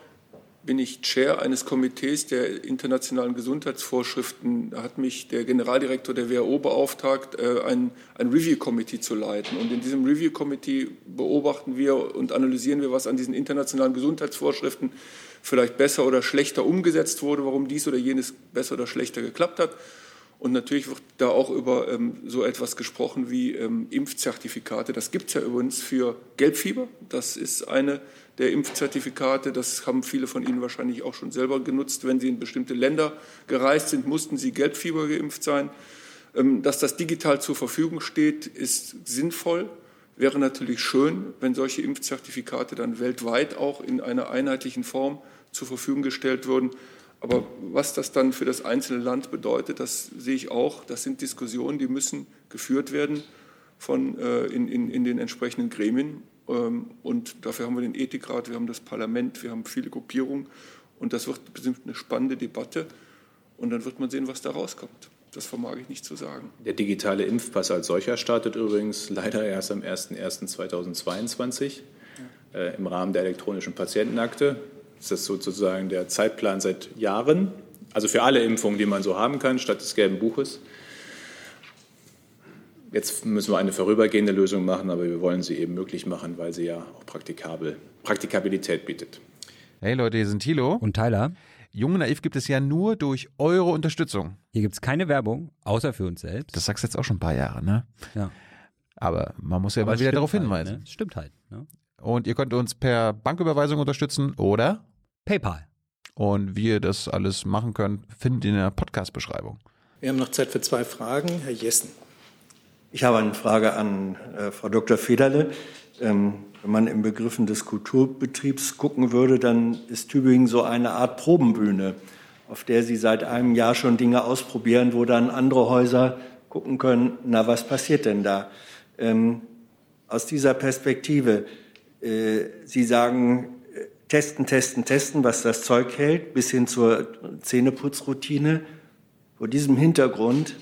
bin ich Chair eines Komitees der internationalen Gesundheitsvorschriften. Hat mich der Generaldirektor der WHO beauftragt, äh, ein, ein Review-Committee zu leiten. Und in diesem Review-Committee beobachten wir und analysieren wir, was an diesen internationalen Gesundheitsvorschriften vielleicht besser oder schlechter umgesetzt wurde, warum dies oder jenes besser oder schlechter geklappt hat. Und natürlich wird da auch über ähm, so etwas gesprochen wie ähm, Impfzertifikate. Das gibt es ja übrigens für Gelbfieber. Das ist eine der Impfzertifikate. Das haben viele von Ihnen wahrscheinlich auch schon selber genutzt. Wenn Sie in bestimmte Länder gereist sind, mussten Sie Gelbfieber geimpft sein. Ähm, dass das digital zur Verfügung steht, ist sinnvoll. Wäre natürlich schön, wenn solche Impfzertifikate dann weltweit auch in einer einheitlichen Form zur Verfügung gestellt würden. Aber was das dann für das einzelne Land bedeutet, das sehe ich auch. Das sind Diskussionen, die müssen geführt werden von, äh, in, in, in den entsprechenden Gremien. Ähm, und dafür haben wir den Ethikrat, wir haben das Parlament, wir haben viele Gruppierungen. Und das wird bestimmt eine spannende Debatte. Und dann wird man sehen, was da rauskommt. Das vermag ich nicht zu sagen. Der digitale Impfpass als solcher startet übrigens leider erst am 01.01.2022 äh, im Rahmen der elektronischen Patientenakte. Das ist sozusagen der Zeitplan seit Jahren, also für alle Impfungen, die man so haben kann, statt des gelben Buches. Jetzt müssen wir eine vorübergehende Lösung machen, aber wir wollen sie eben möglich machen, weil sie ja auch praktikabel, Praktikabilität bietet. Hey Leute, hier sind Thilo und Tyler. Jung Naiv gibt es ja nur durch eure Unterstützung. Hier gibt es keine Werbung, außer für uns selbst. Das sagst du jetzt auch schon ein paar Jahre, ne? Ja. Aber man muss ja aber mal wieder darauf halt, hinweisen. Ne? Stimmt halt. Ne? Und ihr könnt uns per Banküberweisung unterstützen oder PayPal. Und wie ihr das alles machen könnt, findet ihr in der Podcast-Beschreibung. Wir haben noch Zeit für zwei Fragen. Herr Jessen. Ich habe eine Frage an äh, Frau Dr. Federle. Ähm, wenn man in Begriffen des Kulturbetriebs gucken würde, dann ist Tübingen so eine Art Probenbühne, auf der Sie seit einem Jahr schon Dinge ausprobieren, wo dann andere Häuser gucken können, na, was passiert denn da? Ähm, aus dieser Perspektive, äh, Sie sagen, testen, testen, testen, was das Zeug hält, bis hin zur Zähneputzroutine. Vor diesem Hintergrund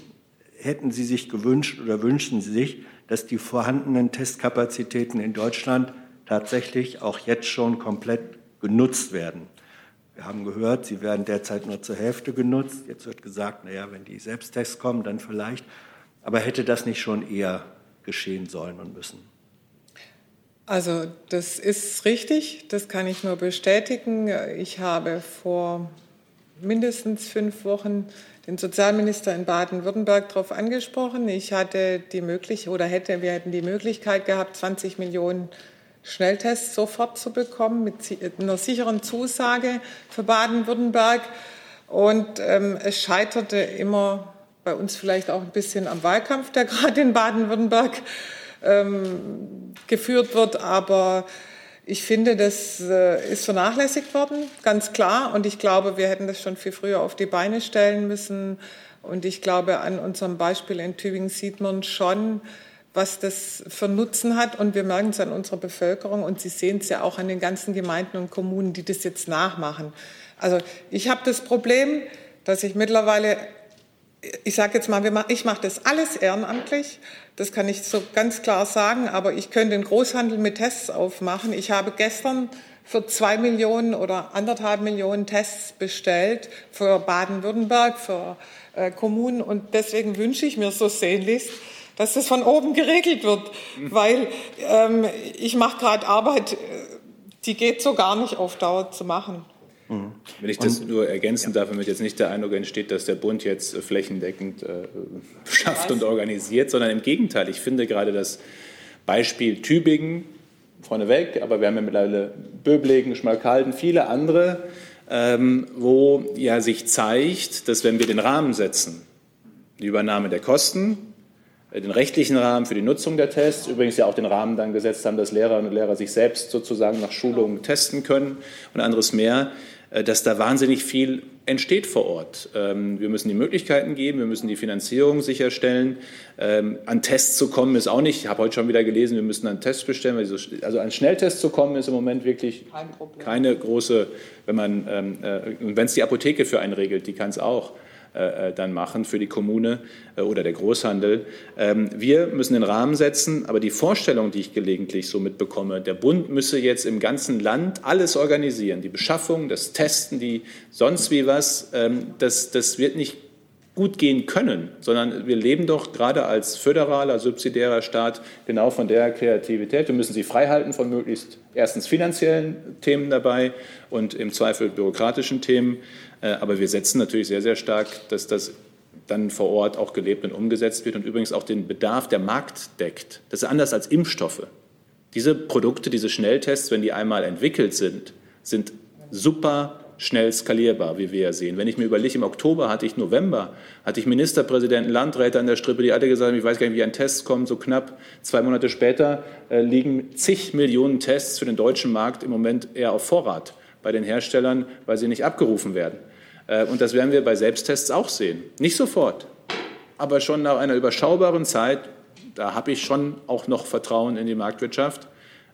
hätten Sie sich gewünscht oder wünschen Sie sich, dass die vorhandenen Testkapazitäten in Deutschland tatsächlich auch jetzt schon komplett genutzt werden. Wir haben gehört, sie werden derzeit nur zur Hälfte genutzt. Jetzt wird gesagt, naja, wenn die Selbsttests kommen, dann vielleicht. Aber hätte das nicht schon eher geschehen sollen und müssen? Also das ist richtig, das kann ich nur bestätigen. Ich habe vor mindestens fünf Wochen den Sozialminister in Baden-Württemberg darauf angesprochen. Ich hatte die Möglichkeit oder hätte, wir hätten die Möglichkeit gehabt, 20 Millionen Schnelltests sofort zu bekommen mit einer sicheren Zusage für Baden-Württemberg. Und ähm, es scheiterte immer bei uns vielleicht auch ein bisschen am Wahlkampf, der gerade in Baden-Württemberg ähm, geführt wird. Aber ich finde, das äh, ist vernachlässigt worden, ganz klar. Und ich glaube, wir hätten das schon viel früher auf die Beine stellen müssen. Und ich glaube, an unserem Beispiel in Tübingen sieht man schon, was das für Nutzen hat. Und wir merken es an unserer Bevölkerung und Sie sehen es ja auch an den ganzen Gemeinden und Kommunen, die das jetzt nachmachen. Also ich habe das Problem, dass ich mittlerweile ich sage jetzt mal, ich mache das alles ehrenamtlich, das kann ich so ganz klar sagen, aber ich könnte den Großhandel mit Tests aufmachen. Ich habe gestern für zwei Millionen oder anderthalb Millionen Tests bestellt für Baden-Württemberg, für äh, Kommunen und deswegen wünsche ich mir so sehnlichst, dass das von oben geregelt wird, mhm. weil ähm, ich mache gerade Arbeit, äh, die geht so gar nicht auf Dauer zu machen. Mhm. Wenn ich das und, nur ergänzen ja. darf, damit jetzt nicht der Eindruck entsteht, dass der Bund jetzt flächendeckend äh, schafft und organisiert, sondern im Gegenteil. Ich finde gerade das Beispiel Tübingen vorneweg, aber wir haben ja mittlerweile Böblingen, Schmalkalden, viele andere, ähm, wo ja sich zeigt, dass wenn wir den Rahmen setzen, die Übernahme der Kosten, äh, den rechtlichen Rahmen für die Nutzung der Tests, übrigens ja auch den Rahmen dann gesetzt haben, dass Lehrerinnen und Lehrer sich selbst sozusagen nach Schulungen testen können und anderes mehr, dass da wahnsinnig viel entsteht vor Ort. Ähm, wir müssen die Möglichkeiten geben, wir müssen die Finanzierung sicherstellen. Ähm, an Tests zu kommen ist auch nicht, ich habe heute schon wieder gelesen, wir müssen einen Test bestellen. Also an Schnelltests zu kommen ist im Moment wirklich keine große, wenn man, ähm, äh, wenn es die Apotheke für einen regelt, die kann es auch. Äh, äh, dann machen für die Kommune äh, oder der Großhandel. Ähm, wir müssen den Rahmen setzen, aber die Vorstellung, die ich gelegentlich so mitbekomme, der Bund müsse jetzt im ganzen Land alles organisieren, die Beschaffung, das Testen, die sonst wie was, ähm, das, das wird nicht gut gehen können, sondern wir leben doch gerade als föderaler, subsidiärer Staat genau von der Kreativität. Wir müssen sie frei halten von möglichst erstens finanziellen Themen dabei und im Zweifel bürokratischen Themen. Äh, aber wir setzen natürlich sehr, sehr stark, dass das dann vor Ort auch gelebt und umgesetzt wird und übrigens auch den Bedarf der Markt deckt. Das ist anders als Impfstoffe. Diese Produkte, diese Schnelltests, wenn die einmal entwickelt sind, sind super schnell skalierbar, wie wir ja sehen. Wenn ich mir überlege, im Oktober hatte ich November, hatte ich Ministerpräsidenten, Landräte an der Strippe, die alle gesagt haben, ich weiß gar nicht, wie ein Test kommt, so knapp. Zwei Monate später äh, liegen zig Millionen Tests für den deutschen Markt im Moment eher auf Vorrat bei den Herstellern, weil sie nicht abgerufen werden. Äh, und das werden wir bei Selbsttests auch sehen. Nicht sofort, aber schon nach einer überschaubaren Zeit, da habe ich schon auch noch Vertrauen in die Marktwirtschaft,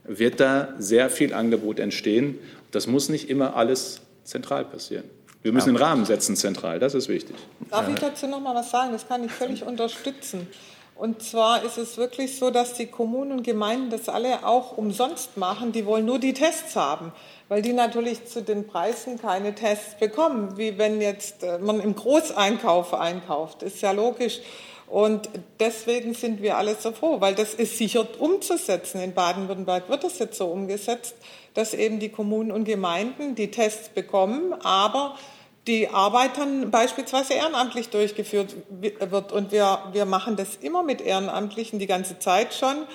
wird da sehr viel Angebot entstehen. Das muss nicht immer alles zentral passieren. Wir müssen den Rahmen setzen zentral, das ist wichtig. Darf ich dazu noch mal was sagen? Das kann ich völlig unterstützen. Und zwar ist es wirklich so, dass die Kommunen und Gemeinden das alle auch umsonst machen. Die wollen nur die Tests haben weil die natürlich zu den Preisen keine Tests bekommen, wie wenn jetzt äh, man im Großeinkauf einkauft. Ist ja logisch. Und deswegen sind wir alle so froh, weil das ist sicher umzusetzen. In Baden-Württemberg wird das jetzt so umgesetzt, dass eben die Kommunen und Gemeinden die Tests bekommen, aber die Arbeit dann beispielsweise ehrenamtlich durchgeführt wird. Und wir, wir machen das immer mit Ehrenamtlichen die ganze Zeit schon.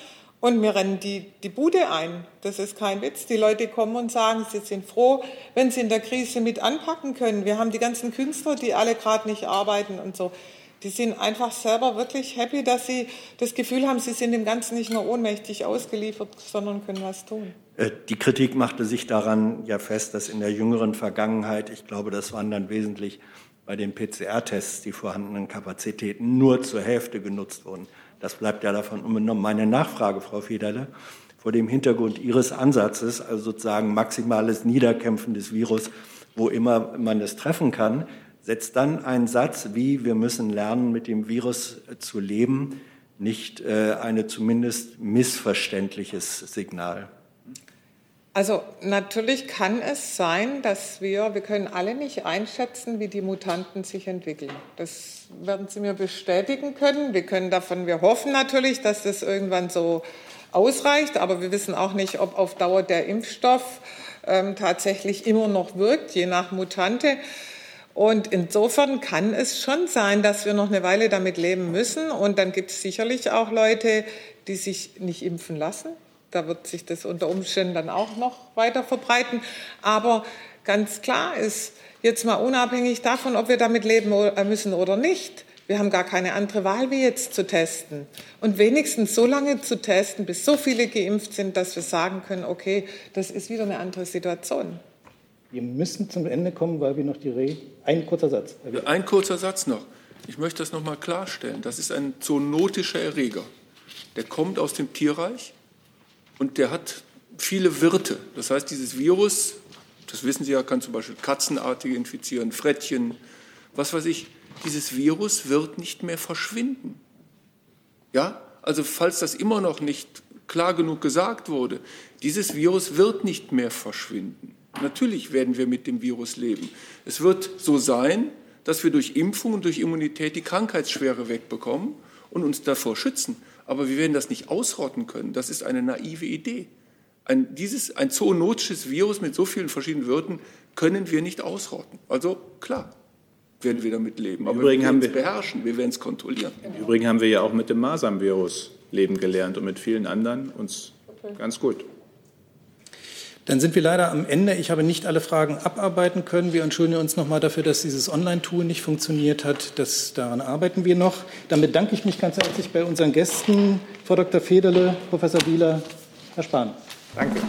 Und mir rennen die, die Bude ein. Das ist kein Witz. Die Leute kommen und sagen, sie sind froh, wenn sie in der Krise mit anpacken können. Wir haben die ganzen Künstler, die alle gerade nicht arbeiten und so. Die sind einfach selber wirklich happy, dass sie das Gefühl haben, sie sind dem Ganzen nicht nur ohnmächtig ausgeliefert, sondern können was tun. Äh, die Kritik machte sich daran ja fest, dass in der jüngeren Vergangenheit, ich glaube, das waren dann wesentlich bei den PCR-Tests die vorhandenen Kapazitäten nur zur Hälfte genutzt wurden. Das bleibt ja davon unbenommen. Meine Nachfrage, Frau Federle, vor dem Hintergrund Ihres Ansatzes, also sozusagen maximales Niederkämpfen des Virus, wo immer man es treffen kann, setzt dann ein Satz wie wir müssen lernen, mit dem Virus zu leben, nicht äh, eine zumindest missverständliches Signal. Also natürlich kann es sein, dass wir, wir können alle nicht einschätzen, wie die Mutanten sich entwickeln. Das werden Sie mir bestätigen können. Wir können davon, wir hoffen natürlich, dass das irgendwann so ausreicht, aber wir wissen auch nicht, ob auf Dauer der Impfstoff ähm, tatsächlich immer noch wirkt, je nach Mutante. Und insofern kann es schon sein, dass wir noch eine Weile damit leben müssen. Und dann gibt es sicherlich auch Leute, die sich nicht impfen lassen da wird sich das unter Umständen dann auch noch weiter verbreiten. Aber ganz klar ist, jetzt mal unabhängig davon, ob wir damit leben müssen oder nicht, wir haben gar keine andere Wahl, wie jetzt zu testen. Und wenigstens so lange zu testen, bis so viele geimpft sind, dass wir sagen können, okay, das ist wieder eine andere Situation. Wir müssen zum Ende kommen, weil wir noch die Rede. Ein kurzer Satz. Ein kurzer Satz noch. Ich möchte das noch mal klarstellen. Das ist ein zoonotischer Erreger. Der kommt aus dem Tierreich und der hat viele Wirte. Das heißt, dieses Virus, das wissen Sie ja, kann zum Beispiel Katzenartige infizieren, Frettchen, was weiß ich. Dieses Virus wird nicht mehr verschwinden. Ja, also falls das immer noch nicht klar genug gesagt wurde, dieses Virus wird nicht mehr verschwinden. Natürlich werden wir mit dem Virus leben. Es wird so sein, dass wir durch Impfung und durch Immunität die Krankheitsschwere wegbekommen und uns davor schützen aber wir werden das nicht ausrotten können. Das ist eine naive Idee. Ein, dieses, ein zoonotisches Virus mit so vielen verschiedenen Wirten können wir nicht ausrotten. Also klar, werden wir damit leben. Aber Übrigens wir werden es beherrschen, wir werden es kontrollieren. Im Übrigen haben wir ja auch mit dem Masern-Virus leben gelernt und mit vielen anderen uns okay. ganz gut. Dann sind wir leider am Ende. Ich habe nicht alle Fragen abarbeiten können. Wir entschuldigen uns nochmal dafür, dass dieses Online-Tool nicht funktioniert hat. Das, daran arbeiten wir noch. Dann bedanke ich mich ganz herzlich bei unseren Gästen, Frau Dr. Federle, Professor Wieler, Herr Spahn. Danke.